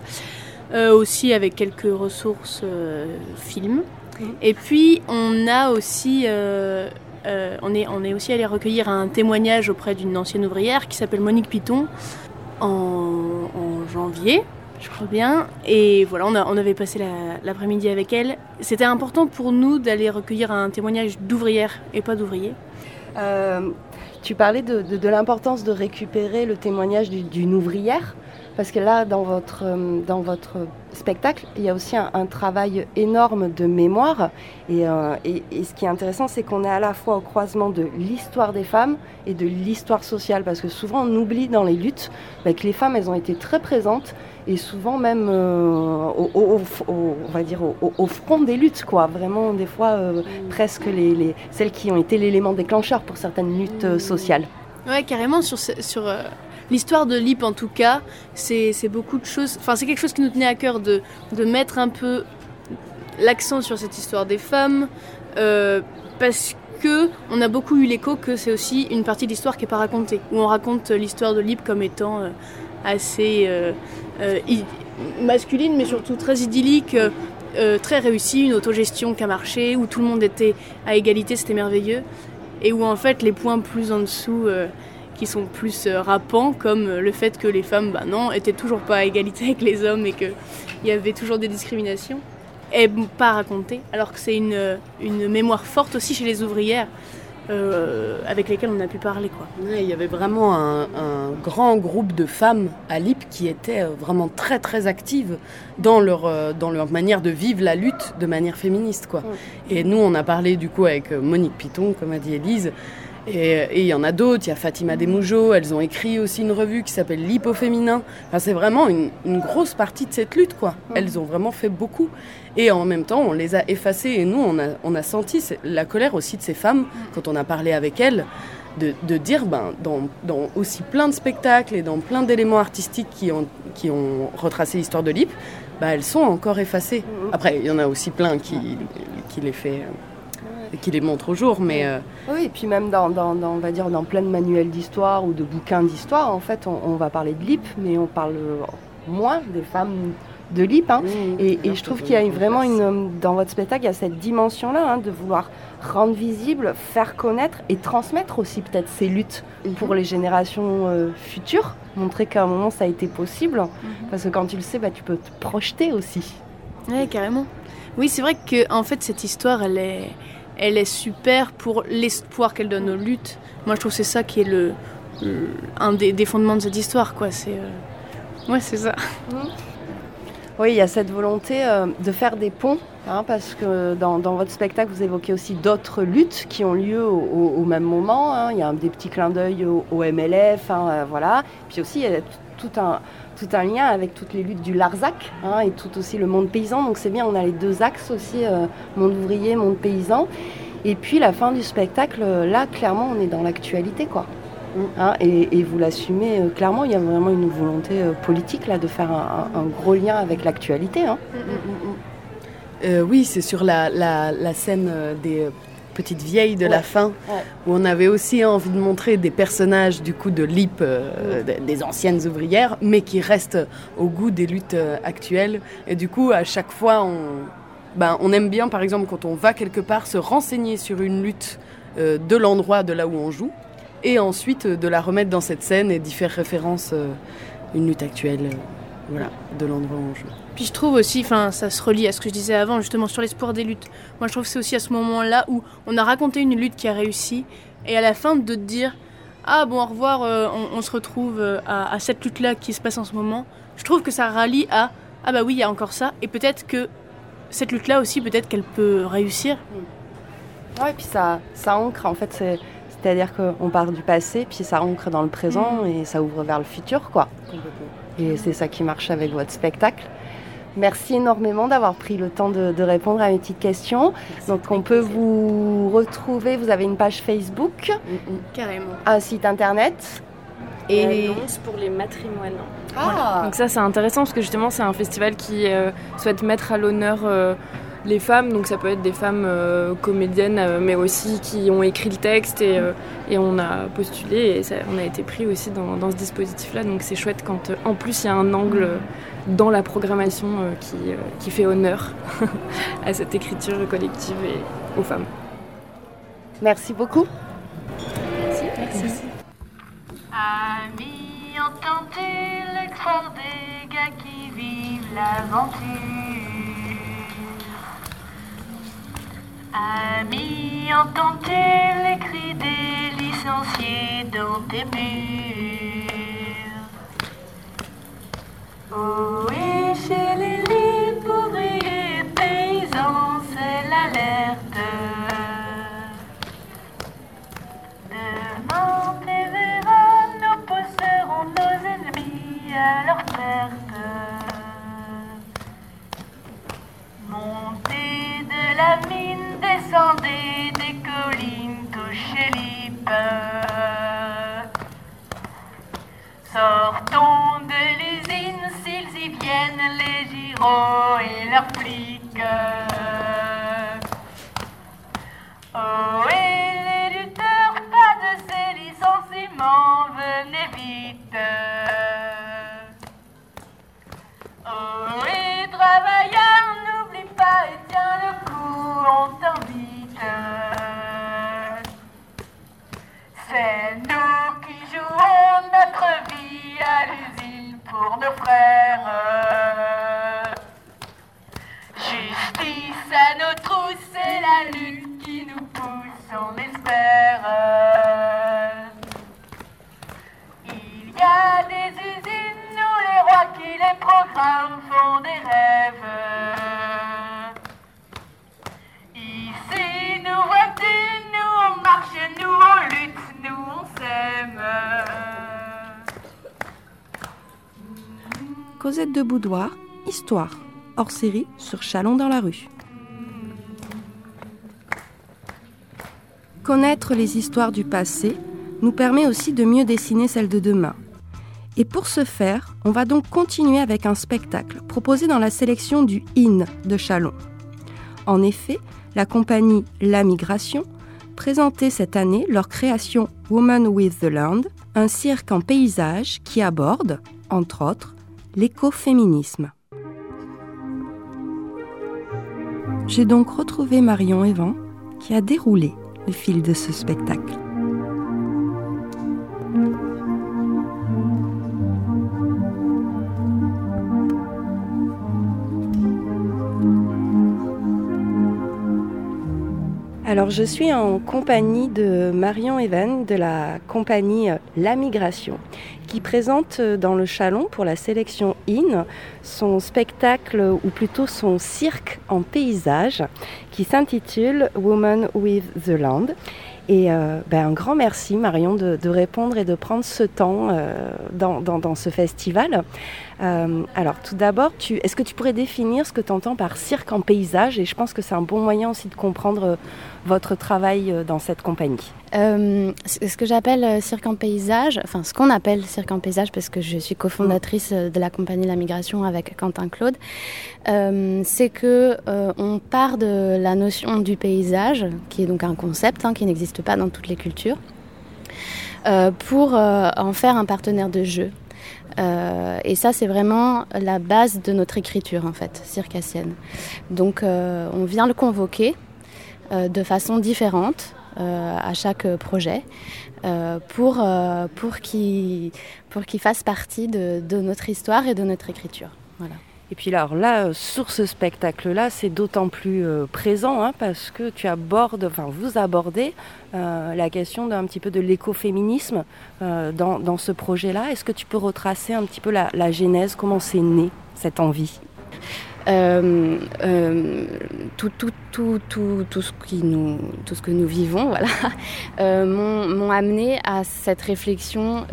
[SPEAKER 15] euh, aussi avec quelques ressources euh, films. Et puis, on a aussi, euh, euh, on est, on est aussi allé recueillir un témoignage auprès d'une ancienne ouvrière qui s'appelle Monique Piton en, janvier je crois bien. Et voilà, on, avait passé la- l'après-midi avec elle. C'était important pour nous d'aller recueillir un témoignage d'ouvrière et pas d'ouvrier.
[SPEAKER 1] Euh, tu parlais de, de- l'importance de récupérer le témoignage du- d'une ouvrière, parce que là, dans votre, dans votre spectacle, il y a aussi un, travail énorme de mémoire. Et, euh, et- et ce qui est intéressant, c'est qu'on est à la fois au croisement de l'histoire des femmes et de l'histoire sociale. Parce que souvent, on oublie dans les luttes bah, que les femmes, elles ont été très présentes et souvent même euh, au, on va dire au, front des luttes, quoi. Vraiment, des fois, euh, presque les, les- celles qui ont été l'élément déclencheur pour certaines luttes sociales.
[SPEAKER 15] Ouais, carrément, sur, sur l'histoire de l'IP en tout cas, c'est beaucoup de choses. Enfin, c'est quelque chose qui nous tenait à cœur de, mettre un peu l'accent sur cette histoire des femmes, euh, parce que on a beaucoup eu l'écho que c'est aussi une partie de l'histoire qui n'est pas racontée, où on raconte l'histoire de l'IP comme étant euh, assez euh, masculine, mais surtout très idyllique. très réussie, une autogestion qui a marché, où tout le monde était à égalité, c'était merveilleux et où en fait les points plus en dessous qui sont plus euh, rappants comme euh, le fait que les femmes bah non étaient toujours pas à égalité avec les hommes et qu'il y avait toujours des discriminations et pas racontées alors que c'est une, euh, une mémoire forte aussi chez les ouvrières euh, avec lesquelles on a pu parler quoi.
[SPEAKER 14] Ouais, il y avait vraiment un, un grand groupe de femmes à LIP qui étaient vraiment très très actives dans leur, dans leur manière de vivre la lutte de manière féministe. Quoi. Et nous, on a parlé du coup avec Monique Piton, comme a dit Élise. Et et il y en a d'autres, il y a Fatima Desmougeot, elles ont écrit aussi une revue qui s'appelle L'Hip au féminin. Enfin, c'est vraiment une, une grosse partie de cette lutte, quoi. Elles ont vraiment fait beaucoup. Et en même temps, on les a effacées. Et nous, on a, on a senti la colère aussi de ces femmes, quand on a parlé avec elles, de, de dire, ben, dans, dans aussi plein de spectacles et dans plein d'éléments artistiques qui ont, qui ont retracé l'histoire de l'IP, ben, elles sont encore effacées. Après, il y en a aussi plein qui, qui les fait... euh, qui les montrent au jour, mais... euh,
[SPEAKER 1] Oui, et puis même dans, dans, dans, on va dire, dans plein de manuels d'histoire ou de bouquins d'histoire, en fait, on, on va parler de l'IP, mais on parle moins des femmes de l'IP. hein. et et je trouve qu'il y a vraiment une, dans votre spectacle, il y a cette dimension-là hein, de vouloir rendre visible, faire connaître et transmettre aussi peut-être ces luttes pour les générations euh, futures, montrer qu'à un moment ça a été possible, parce que quand tu le sais, bah, tu peux te projeter aussi.
[SPEAKER 15] Ouais, carrément. Oui, c'est vrai que en fait cette histoire, elle est, elle est super pour l'espoir qu'elle donne aux luttes. Moi, je trouve que c'est ça qui est le, un des, fondements de cette histoire, quoi. C'est, euh, ouais, c'est ça.
[SPEAKER 1] Oui, il y a cette volonté euh, de faire des ponts, hein, parce que dans, dans votre spectacle, vous évoquez aussi d'autres luttes qui ont lieu au, même moment. hein. Il y a des petits clins d'œil au, MLF, hein, euh, voilà. Puis aussi, il y a tout un, tout un lien avec toutes les luttes du Larzac hein, et tout aussi le monde paysan. Donc c'est bien, on a les deux axes aussi, euh, monde ouvrier, monde paysan. Et puis la fin du spectacle, euh, là, clairement, on est dans l'actualité, quoi. Hein, et, et vous l'assumez euh, clairement, il y a vraiment une volonté euh, politique là de faire un, un- un gros lien avec l'actualité. hein.
[SPEAKER 14] Euh, oui, c'est sur la, la- la scène des petites vieilles de la fin,
[SPEAKER 1] Ouais.
[SPEAKER 14] où on avait aussi envie de montrer des personnages du coup de l'IP, euh, des- des anciennes ouvrières, mais qui restent au goût des luttes euh, actuelles. Et du coup, à chaque fois, on, ben, on aime bien, par exemple, quand on va quelque part, se renseigner sur une lutte euh, de l'endroit de là où on joue, et ensuite de la remettre dans cette scène et d'y faire référence euh, une lutte actuelle, voilà, de l'endroit où on joue.
[SPEAKER 15] Puis je trouve aussi, enfin, ça se relie à ce que je disais avant, justement sur l'espoir des luttes. Moi, je trouve que c'est aussi à ce moment-là où on a raconté une lutte qui a réussi, et à la fin de te dire, ah bon, au revoir, euh, on, on se retrouve euh, à, à cette lutte-là qui se passe en ce moment. Je trouve que ça rallie à, ah bah oui, il y a encore ça, et peut-être que cette lutte-là aussi, peut-être qu'elle peut réussir.
[SPEAKER 1] Ouais, et puis ça, ça ancre, en fait, c'est- c'est-à-dire qu'on part du passé, puis ça ancre dans le présent et ça ouvre vers le futur, quoi. Et c'est ça qui marche avec votre spectacle. Merci énormément d'avoir pris le temps de, de répondre à mes petites questions. Donc on peut vous retrouver, vous avez une page Facebook,
[SPEAKER 15] Carrément.
[SPEAKER 1] un site internet.
[SPEAKER 16] Et
[SPEAKER 1] Et-
[SPEAKER 16] annonce pour les matrimoines.
[SPEAKER 1] Ah.
[SPEAKER 16] Donc ça c'est intéressant parce que justement c'est un festival qui euh, souhaite mettre à l'honneur euh, les femmes, donc ça peut être des femmes euh, comédiennes euh, mais aussi qui ont écrit le texte et, euh, et on a postulé et ça- on a été pris aussi dans, dans ce dispositif là donc c'est chouette quand euh, en plus il y a un angle euh, dans la programmation euh, qui, euh, qui fait honneur à cette écriture collective et aux femmes.
[SPEAKER 1] Merci beaucoup.
[SPEAKER 16] Merci.
[SPEAKER 8] Amis, entendez l'export des gars qui vivent l'aventure? Amis, entendez les cris des licenciés dans tes murs. Oh, et chez les
[SPEAKER 17] libres ouvriers paysans, c'est l'alerte. Demain, les verras, nous pousserons nos ennemis à leur perte. descendez des collines touchez Sortons de l'usine s'ils y viennent, les gyros et leurs flics. Oh, et les lutteurs, pas de ces licenciements, venez vite. Oh, et travailleurs, n'oublie pas et tiens le coup, on C'est nous qui jouons notre vie à l'usine pour nos frères. Justice à nos trousses, c'est la lutte qui nous pousse, on espère. Il y a des usines où les rois qui les programment font des rêves. Ici, nous vois-tu, nous on marche, nous on lutte,
[SPEAKER 1] Cosette de Boudoir, Histoire, hors série sur Chalon dans la rue. Connaître les histoires du passé nous permet aussi de mieux dessiner celles de demain. Et pour ce faire, on va donc continuer avec un spectacle proposé dans la sélection du IN de Chalon. En effet, la compagnie La Migration présentait cette année leur création Woman with the Land, un cirque en paysage qui aborde, entre autres, l'écoféminisme. J'ai donc retrouvé Marion Evan qui a déroulé le fil de ce spectacle. Alors je suis en compagnie de Marion Evan de la compagnie La Migration qui présente dans le Chalon pour la sélection IN son spectacle ou plutôt son cirque en paysage qui s'intitule Woman with the Land. Et euh, ben, un grand merci Marion de, répondre et de prendre ce temps euh, dans, ce festival. Euh, alors tout d'abord, est-ce que tu pourrais définir ce que tu entends par cirque en paysage? Et je pense que c'est un bon moyen aussi de comprendre votre travail dans cette compagnie.
[SPEAKER 18] ce que j'appelle cirque en paysage, enfin ce qu'on appelle cirque en paysage parce que je suis cofondatrice de la compagnie La Migration avec Quentin Claude, c'est que on part de la notion du paysage, qui est donc un concept hein, qui n'existe pas dans toutes les cultures, euh, pour euh, en faire un partenaire de jeu. Euh, et ça, c'est vraiment la base de notre écriture, en fait, circassienne. Donc, on vient le convoquer de façon différente à chaque projet pour, pour qu'il qu fasse partie de, de notre histoire et de notre écriture. Voilà.
[SPEAKER 1] Et puis alors là, sur ce spectacle-là, c'est d'autant plus euh, présent hein, parce que tu abordes, enfin vous abordez euh, la question d'un petit peu de l'écoféminisme euh, dans, dans, ce projet-là. Est-ce que tu peux retracer un petit peu la, la genèse, comment c'est né cette envie?
[SPEAKER 18] Euh, euh, tout, tout, tout, tout, tout, ce qui nous, tout ce que nous vivons voilà, euh, m'ont amené à cette réflexion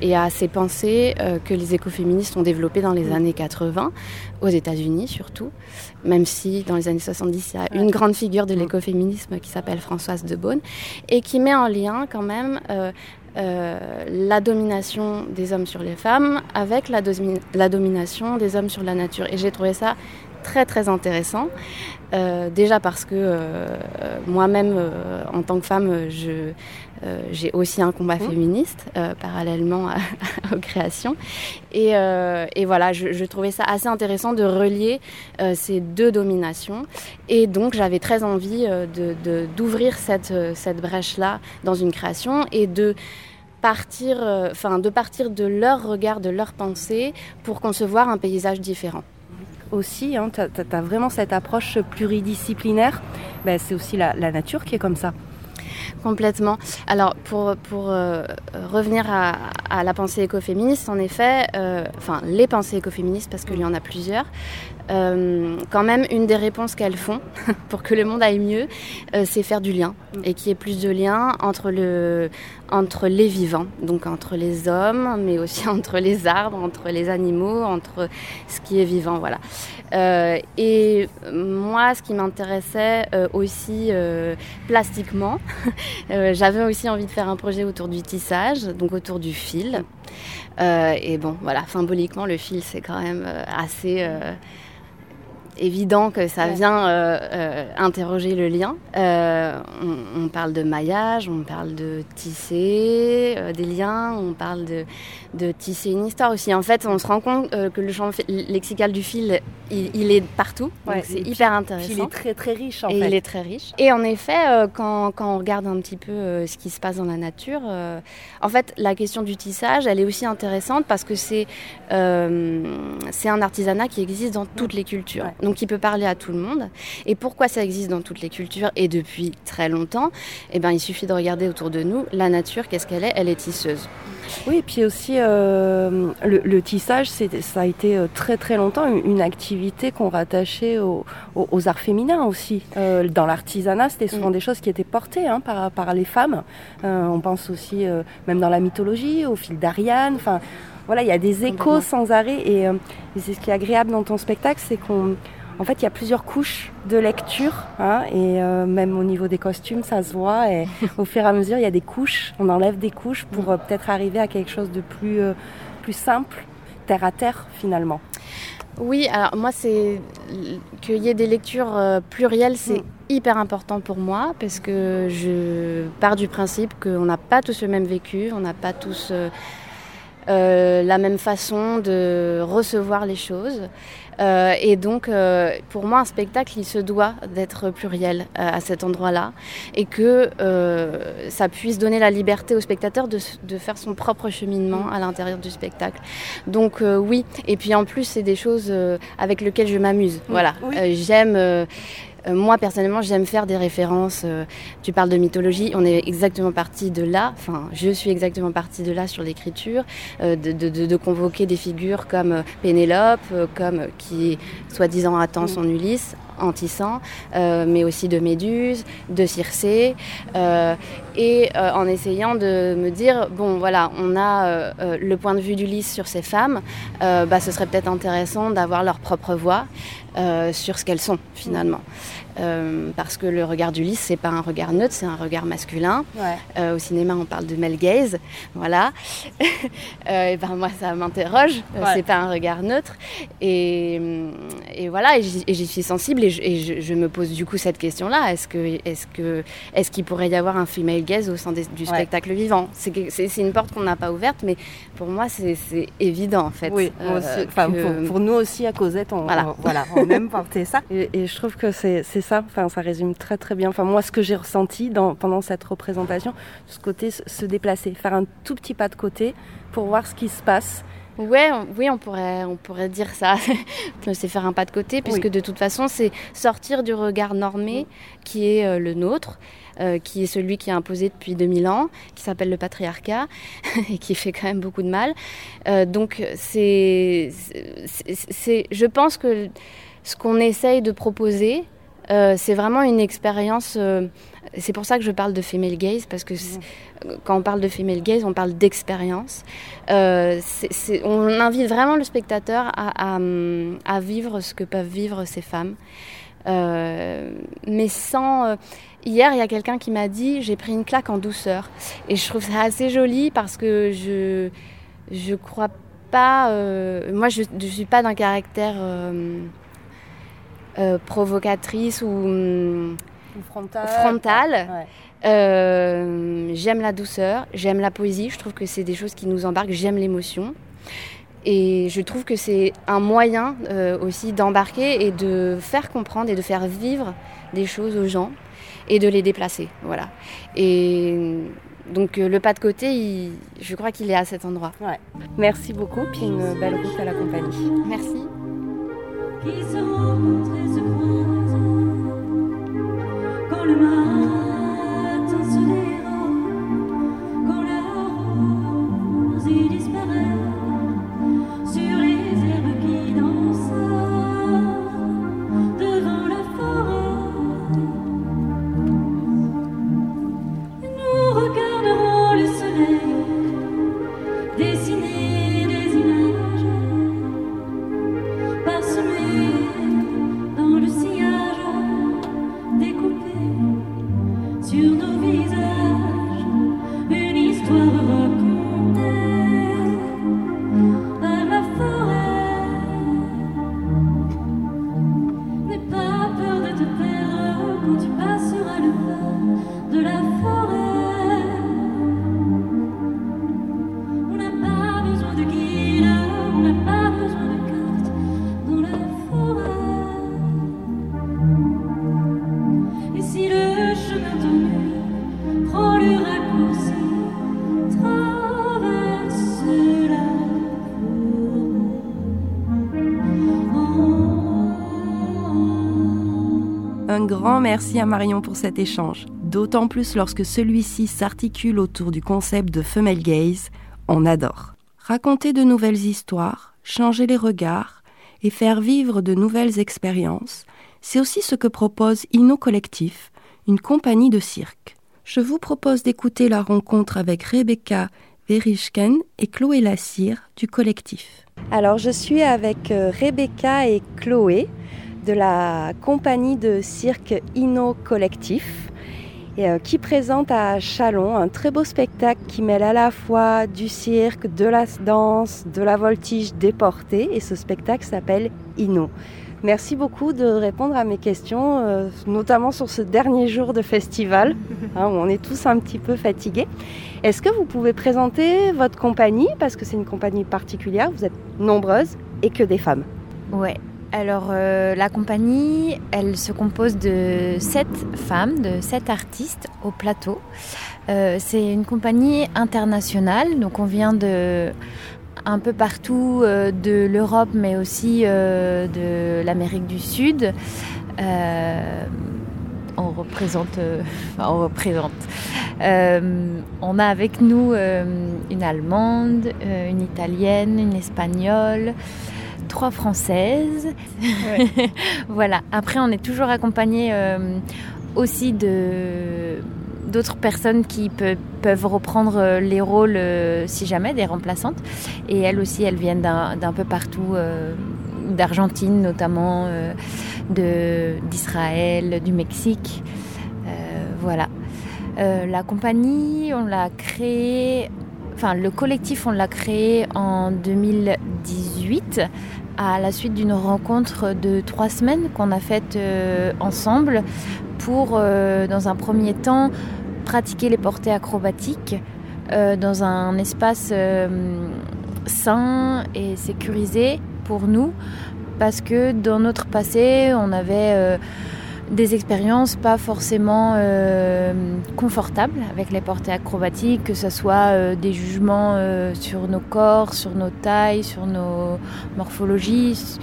[SPEAKER 18] et à ces pensées que les écoféministes ont développées dans les années 80, aux États-Unis surtout, même si dans les années 70, il y a une grande figure de l'écoféminisme qui s'appelle Françoise de Beaune et qui met en lien quand même euh, la domination des hommes sur les femmes avec la, la domination des hommes sur la nature. Et j'ai trouvé ça très très intéressant. Euh, déjà parce que euh, moi-même, euh, en tant que femme, je, j'ai aussi un combat mmh. féministe parallèlement à, aux créations. Et, et voilà, je, je, trouvais ça assez intéressant de relier ces deux dominations. Et donc j'avais très envie d'ouvrir de, de, cette, cette brèche-là dans une création et de partir, enfin, de partir de leur regard, de leur pensée pour concevoir un paysage différent
[SPEAKER 1] aussi, hein, tu as, as, vraiment cette approche pluridisciplinaire, ben, c'est aussi la, la, nature qui est comme ça.
[SPEAKER 18] Complètement. Alors, pour, pour euh, revenir à, à, la pensée écoféministe, en effet, euh, enfin, les pensées écoféministes, parce qu'il y en a plusieurs, euh, quand même, une des réponses qu'elles font pour que le monde aille mieux, euh, c'est faire du lien et qu'il y ait plus de lien entre le, entre les vivants, donc entre les hommes, mais aussi entre les arbres, entre les animaux, entre ce qui est vivant, voilà. Euh, et moi, ce qui m'intéressait aussi plastiquement, j'avais aussi envie de faire un projet autour du tissage, donc autour du fil. Et bon, voilà, symboliquement, le fil, c'est quand même assez évident que ça vient euh, euh, interroger le lien. Euh, on, on parle de maillage, on parle de tisser des liens, on parle de, de tisser une histoire aussi. En fait, on se rend compte que le champ lexical du fil, il, il est partout.
[SPEAKER 1] Ouais,
[SPEAKER 18] c'est hyper intéressant.
[SPEAKER 1] il est très très riche en
[SPEAKER 18] Et
[SPEAKER 1] fait.
[SPEAKER 18] il est très riche. Et en effet, quand, quand on regarde un petit peu ce qui se passe dans la nature, en fait, la question du tissage, elle est aussi intéressante parce que c'est c'est un artisanat qui existe dans toutes les cultures. Donc, il peut parler à tout le monde. Et pourquoi ça existe dans toutes les cultures et depuis très longtemps? Eh ben, il suffit de regarder autour de nous. La nature, qu'est-ce qu'elle est? Elle est tisseuse.
[SPEAKER 1] Oui, et puis aussi euh, le, le tissage, ça a été euh, très très longtemps une, une activité qu'on rattachait au- au- aux arts féminins aussi. Euh, dans l'artisanat, c'était souvent des choses qui étaient portées hein, par, par les femmes. Euh, on pense aussi, même dans la mythologie, au fil d'Ariane. Enfin, voilà, il y a des échos sans arrêt. Et, et c'est ce qui est agréable dans ton spectacle, c'est qu'on en fait, il y a plusieurs couches de lecture, hein, et euh, même au niveau des costumes, ça se voit. Et au fur et à mesure, il y a des couches. On enlève des couches pour euh, peut-être arriver à quelque chose de plus, euh, plus simple, terre à terre, finalement.
[SPEAKER 18] Oui, alors moi, c'est qu'il y ait des lectures euh, plurielles, c'est hyper important pour moi parce que je pars du principe qu'on n'a pas tous le même vécu, on n'a pas tous euh, la même façon de recevoir les choses. Euh, et donc, euh, pour moi, un spectacle, il se doit d'être pluriel euh, à cet endroit-là, et que ça puisse donner la liberté au spectateur de, faire son propre cheminement à l'intérieur du spectacle. Donc oui, et puis en plus, c'est des choses avec lesquelles je m'amuse. Voilà, j'aime. Euh, moi personnellement, j'aime faire des références. euh, tu parles de mythologie, on est exactement parti de là. Enfin, je suis exactement partie de là sur l'écriture, euh, de, de- de- de convoquer des figures comme Pénélope, comme qui soi-disant attend son Ulysse en tissant, euh, mais aussi de Méduse, de Circé, euh, et euh, en essayant de me dire bon voilà, on a le point de vue d'Ulysse sur ces femmes, bah, ce serait peut-être intéressant d'avoir leur propre voix sur ce qu'elles sont finalement. Euh, parce que le regard d'Ulysse, c'est pas un regard neutre, c'est un regard masculin.
[SPEAKER 1] Ouais.
[SPEAKER 18] Euh, au cinéma, on parle de male gaze, voilà. Euh, et ben moi, ça m'interroge.
[SPEAKER 1] Ouais.
[SPEAKER 18] C'est pas un regard neutre. Et, et voilà, et j'y suis sensible et, je, et je- je me pose du coup cette question-là est-ce que, est-ce que, est-ce qu'il pourrait y avoir un female gaze au sein des- du
[SPEAKER 1] Ouais.
[SPEAKER 18] spectacle vivant? C'est une porte qu'on n'a pas ouverte, mais pour moi, c'est évident en fait.
[SPEAKER 1] Oui,
[SPEAKER 18] euh,
[SPEAKER 1] aussi.
[SPEAKER 18] Que-
[SPEAKER 1] pour, pour nous aussi à Cosette, on,
[SPEAKER 18] Voilà.
[SPEAKER 1] on- voilà, on aime porter ça. Et, et je trouve que c'est c'est ça, enfin, ça résume très très bien. Enfin, moi, ce que j'ai ressenti dans, pendant cette représentation, ce côté se- déplacer, faire un tout petit pas de côté pour voir ce qui se passe.
[SPEAKER 18] Ouais, on- oui, on pourrait, on pourrait dire ça. c'est faire un pas de côté, puisque
[SPEAKER 1] Oui.
[SPEAKER 18] de toute façon, c'est sortir du regard normé qui est euh, le nôtre, euh, qui est celui qui est imposé depuis 2000 ans, qui s'appelle le patriarcat et qui fait quand même beaucoup de mal. Euh, donc, c'est- je pense que ce qu'on essaye de proposer, euh, c'est vraiment une expérience. euh, c'est pour ça que je parle de female gaze, parce que c'est- quand on parle de female gaze, on parle d'expérience. Euh, on invite vraiment le spectateur à, à, à vivre ce que peuvent vivre ces femmes. Mais sans. hier, il y a quelqu'un qui m'a dit j'ai pris une claque en douceur. Et je trouve ça assez joli parce que je je crois pas. moi, je ne suis pas d'un caractère euh, provocatrice ou. hum,
[SPEAKER 1] frontale.
[SPEAKER 18] frontale.
[SPEAKER 1] Ouais.
[SPEAKER 18] Euh, j'aime la douceur, j'aime la poésie, je trouve que c'est des choses qui nous embarquent, j'aime l'émotion. Et je trouve que c'est un moyen euh, aussi d'embarquer et de faire comprendre et de faire vivre des choses aux gens et de les déplacer. Voilà. Et donc euh, le pas de côté, il- je crois qu'il est à cet endroit.
[SPEAKER 1] Ouais. Merci beaucoup, puis une belle route à la compagnie.
[SPEAKER 18] Merci.
[SPEAKER 19] Qui se rencontrent et se croisent. Quand le matin
[SPEAKER 20] merci à Marion pour cet échange, d'autant plus lorsque celui-ci s'articule autour du concept de femelle gaze, on adore. Raconter de nouvelles histoires, changer les regards et faire vivre de nouvelles expériences, c'est aussi ce que propose Inno Collectif, une compagnie de cirque. Je vous propose d'écouter la rencontre avec Rebecca Verishken et Chloé Lassire du collectif.
[SPEAKER 1] Alors je suis avec euh, Rebecca et Chloé de la compagnie de cirque Inno Collectif et, euh, qui présente à Chalon un très beau spectacle qui mêle à la fois du cirque, de la danse, de la voltige déportée et ce spectacle s'appelle Inno. Merci beaucoup de répondre à mes questions, euh, notamment sur ce dernier jour de festival, hein, où on est tous un petit peu fatigués. Est-ce que vous pouvez présenter votre compagnie, parce que c'est une compagnie particulière, vous êtes nombreuses et que des femmes?
[SPEAKER 11] Ouais. Alors euh, la compagnie, elle se compose de sept femmes, de sept artistes au plateau. Euh, c'est une compagnie internationale, donc on vient de un peu partout euh, de l'Europe, mais aussi de l'Amérique du Sud. On représente, on représente. On a avec nous une Allemande, une Italienne, une Espagnole, trois Françaises. voilà. Après, on est toujours accompagné euh, aussi de d'autres personnes qui pe- peuvent reprendre euh, les rôles euh, si jamais, des remplaçantes. Et elles aussi, elles viennent d'un peu partout, euh, d'Argentine notamment, d'Israël, du Mexique. Voilà. La compagnie, on l'a créée, enfin le collectif, on l'a créé en 2018 à la suite d'une rencontre de trois semaines qu'on a faite euh, ensemble pour, euh, dans un premier temps, pratiquer les portées acrobatiques euh, dans un espace sain et sécurisé pour nous. Parce que dans notre passé, on avait des expériences pas forcément euh, confortables avec les portées acrobatiques, que ce soit euh, des jugements euh, sur nos corps, sur nos tailles, sur nos morphologies,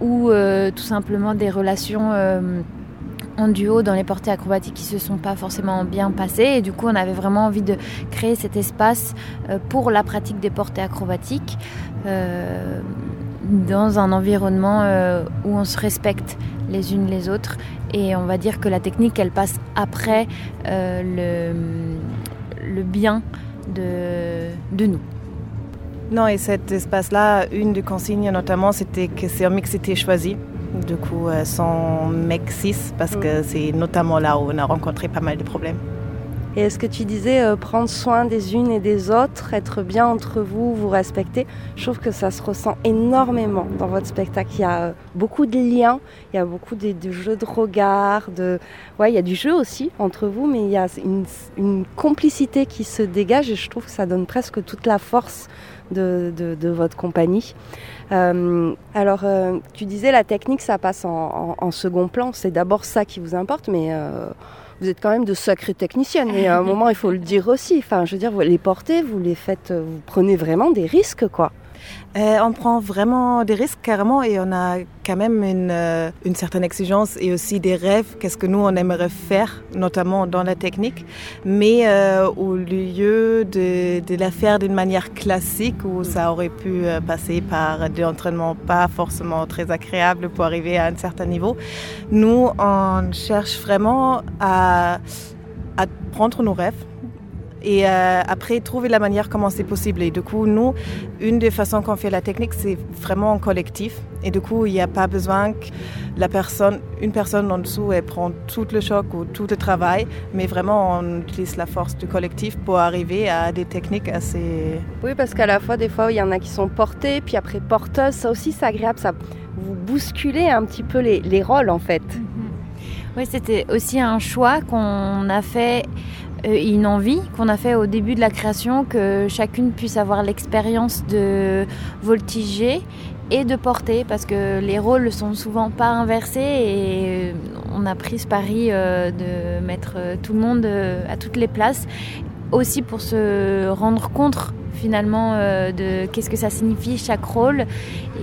[SPEAKER 11] ou tout simplement des relations en duo dans les portées acrobatiques qui se sont pas forcément bien passées. Et du coup, on avait vraiment envie de créer cet espace pour la pratique des portées acrobatiques. Dans un environnement euh, où on se respecte les unes les autres et on va dire que la technique elle passe après euh, le, le bien de, de nous.
[SPEAKER 21] Non, et cet espace-là, une des consignes notamment, c'était que c'est un mixité choisi. Du coup, euh, sans mec cis, parce que c'est notamment là où on a rencontré pas mal de problèmes.
[SPEAKER 1] Et est-ce que tu disais euh, prendre soin des unes et des autres, être bien entre vous, vous respecter Je trouve que ça se ressent énormément dans votre spectacle. Il y a euh, beaucoup de liens, il y a beaucoup de, jeux de regard, de... ouais, il y a du jeu aussi entre vous, mais il y a une, complicité qui se dégage et je trouve que ça donne presque toute la force de, votre compagnie. Euh, alors, tu disais la technique, ça passe en, second plan. C'est d'abord ça qui vous importe, mais vous êtes quand même de sacrées techniciennes. Et à un moment, il faut le dire aussi. Enfin, je veux dire, vous les portez, vous les faites, euh, vous prenez vraiment des risques, quoi.
[SPEAKER 21] Euh, on prend vraiment des risques carrément et on a quand même une, euh, une certaine exigence et aussi des rêves, qu'est-ce que nous on aimerait faire, notamment dans la technique, mais euh, au lieu de, la faire d'une manière classique où ça aurait pu passer par des entraînements pas forcément très agréables pour arriver à un certain niveau, nous on cherche vraiment à prendre nos rêves et euh, après trouver la manière comment c'est possible. Et du coup, nous, une des façons qu'on fait la technique, c'est vraiment en collectif. Et du coup, il n'y a pas besoin que la personne, une personne en dessous, elle prend tout le choc ou tout le travail, mais vraiment on utilise la force du collectif pour arriver à des techniques assez...
[SPEAKER 22] Oui, parce qu'à la fois, des fois, il y en a qui sont portés, puis après porteuses. Ça aussi, c'est agréable. Ça vous bousculez un petit peu les, les rôles, en fait.
[SPEAKER 11] Oui, c'était aussi un choix qu'on a fait, une envie qu'on a fait au début de la création, que chacune puisse avoir l'expérience de voltiger et de porter, parce que les rôles sont souvent pas inversés et on a pris ce pari euh, de mettre euh, tout le monde euh, à toutes les places, aussi pour se rendre compte finalement euh, de qu'est-ce que ça signifie chaque rôle.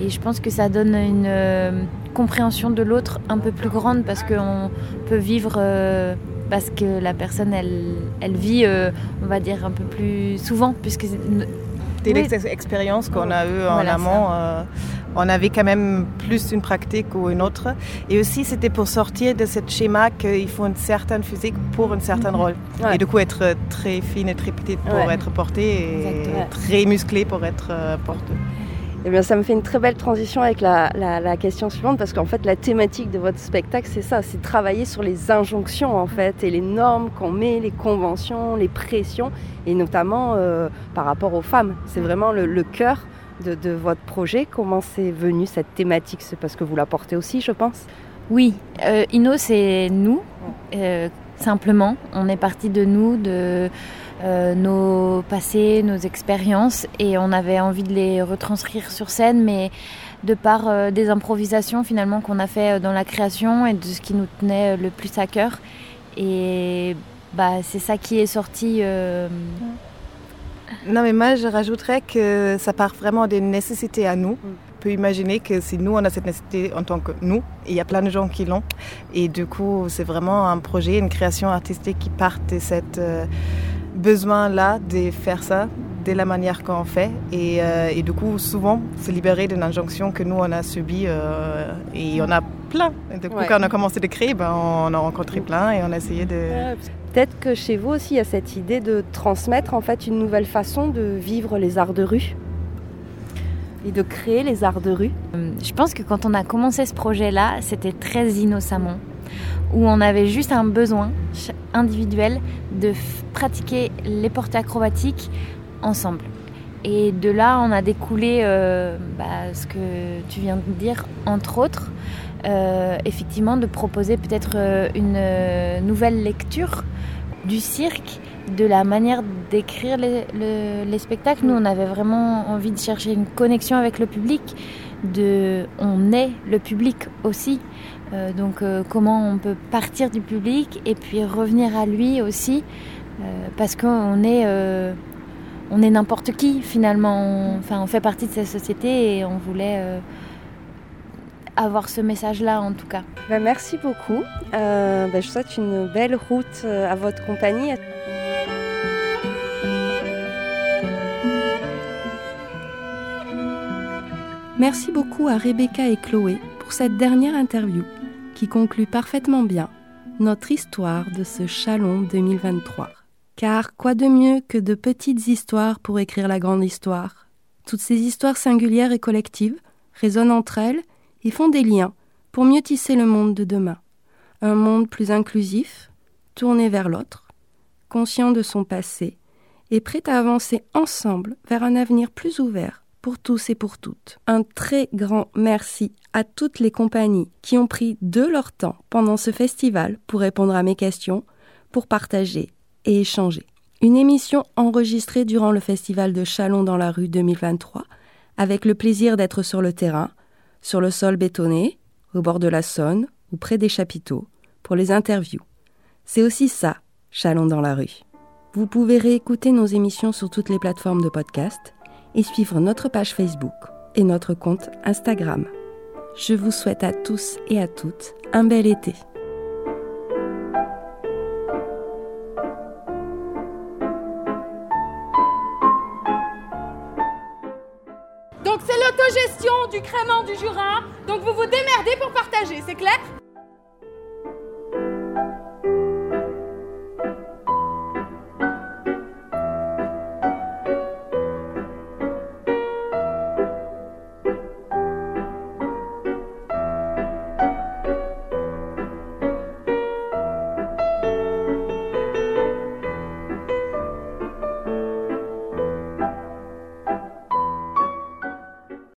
[SPEAKER 11] Et je pense que ça donne une euh, compréhension de l'autre un peu plus grande parce qu'on peut vivre euh, parce que la personne elle, elle vit euh, on va dire un peu plus souvent puisque
[SPEAKER 21] Des
[SPEAKER 11] Oui.
[SPEAKER 21] ex- expériences qu'on a eues en
[SPEAKER 11] Voilà,
[SPEAKER 21] amont, euh, on avait quand même plus une pratique ou une autre. Et aussi, c'était pour sortir de ce schéma qu'il faut une certaine physique pour un certain
[SPEAKER 22] Mhm.
[SPEAKER 21] rôle.
[SPEAKER 22] Ouais.
[SPEAKER 21] Et du coup, être très fine et très petite pour
[SPEAKER 22] Ouais.
[SPEAKER 21] être portée et
[SPEAKER 22] Exactement.
[SPEAKER 21] très musclée pour être euh, portée.
[SPEAKER 22] Eh bien, ça me fait une très belle transition avec la, question suivante, parce qu'en fait, la thématique de votre spectacle, c'est ça, c'est travailler sur les injonctions, en fait, et les normes qu'on met, les conventions, les pressions, et notamment euh, par rapport aux femmes. C'est vraiment le, cœur de, de votre projet. Comment c'est venu cette thématique? C'est parce que vous la portez aussi, je pense
[SPEAKER 11] Oui, euh, Inno, c'est nous, euh, simplement. On est parti de nous, de euh, nos passés, nos expériences, et on avait envie de les retranscrire sur scène, mais de par euh, des improvisations finalement qu'on a fait euh, dans la création et de ce qui nous tenait le plus à cœur. Et bah, c'est ça qui est sorti. euh,
[SPEAKER 21] Non, mais moi, je rajouterais que ça part vraiment des nécessités à nous. On peut imaginer que si nous, on a cette nécessité en tant que nous, il y a plein de gens qui l'ont. Et du coup, c'est vraiment un projet, une création artistique qui part de cet euh, besoin-là de faire ça de la manière qu'on fait. Et, euh, et du coup, souvent, se libérer d'une injonction que nous, on a subie. euh, et on a plein. Et du coup,
[SPEAKER 22] Ouais.
[SPEAKER 21] quand on a commencé de créer, ben, on a rencontré plein et on a essayé de...
[SPEAKER 22] Peut-être que chez vous aussi, il y a cette idée de transmettre en fait une nouvelle façon de vivre les arts de rue et de créer les arts de rue.
[SPEAKER 11] Je pense que quand on a commencé ce projet-là, c'était très innocemment, où on avait juste un besoin individuel de pratiquer les portées acrobatiques ensemble. Et de là, on a découlé euh, bah, ce que tu viens de dire, entre autres, euh, effectivement, de proposer peut-être euh, une nouvelle lecture du cirque, de la manière d'écrire les, le- les spectacles. Nous, on avait vraiment envie de chercher une connexion avec le public. On est le public aussi. Euh, donc, euh, comment on peut partir du public et puis revenir à lui aussi, euh, parce qu'on est, euh, on est n'importe qui finalement. On, enfin, on fait partie de cette société et on voulait euh, avoir ce message-là en tout cas.
[SPEAKER 22] Ben, merci beaucoup. Euh, ben, je souhaite une belle route à votre compagnie.
[SPEAKER 1] Merci beaucoup à Rebecca et Chloé pour cette dernière interview qui conclut parfaitement bien notre histoire de ce Chalon 2023. Car quoi de mieux que de petites histoires pour écrire la grande histoire? Toutes ces histoires singulières et collectives résonnent entre elles et font des liens pour mieux tisser le monde de demain. Un monde plus inclusif, tourné vers l'autre, conscient de son passé et prêt à avancer ensemble vers un avenir plus ouvert pour tous et pour toutes. Un très grand merci à toutes les compagnies qui ont pris de leur temps pendant ce festival pour répondre à mes questions, pour partager et échanger. Une émission enregistrée durant le festival de Chalon dans la rue 2023, avec le plaisir d'être sur le terrain, sur le sol bétonné, au bord de la Saône ou près des chapiteaux, pour les interviews. C'est aussi ça, Chalon dans la rue. Vous pouvez réécouter nos émissions sur toutes les plateformes de podcast et suivre notre page Facebook et notre compte Instagram. Je vous souhaite à tous et à toutes un bel été.
[SPEAKER 13] Donc c'est l'autogestion du crément du Jura. Donc vous vous démerdez pour partager, c'est clair?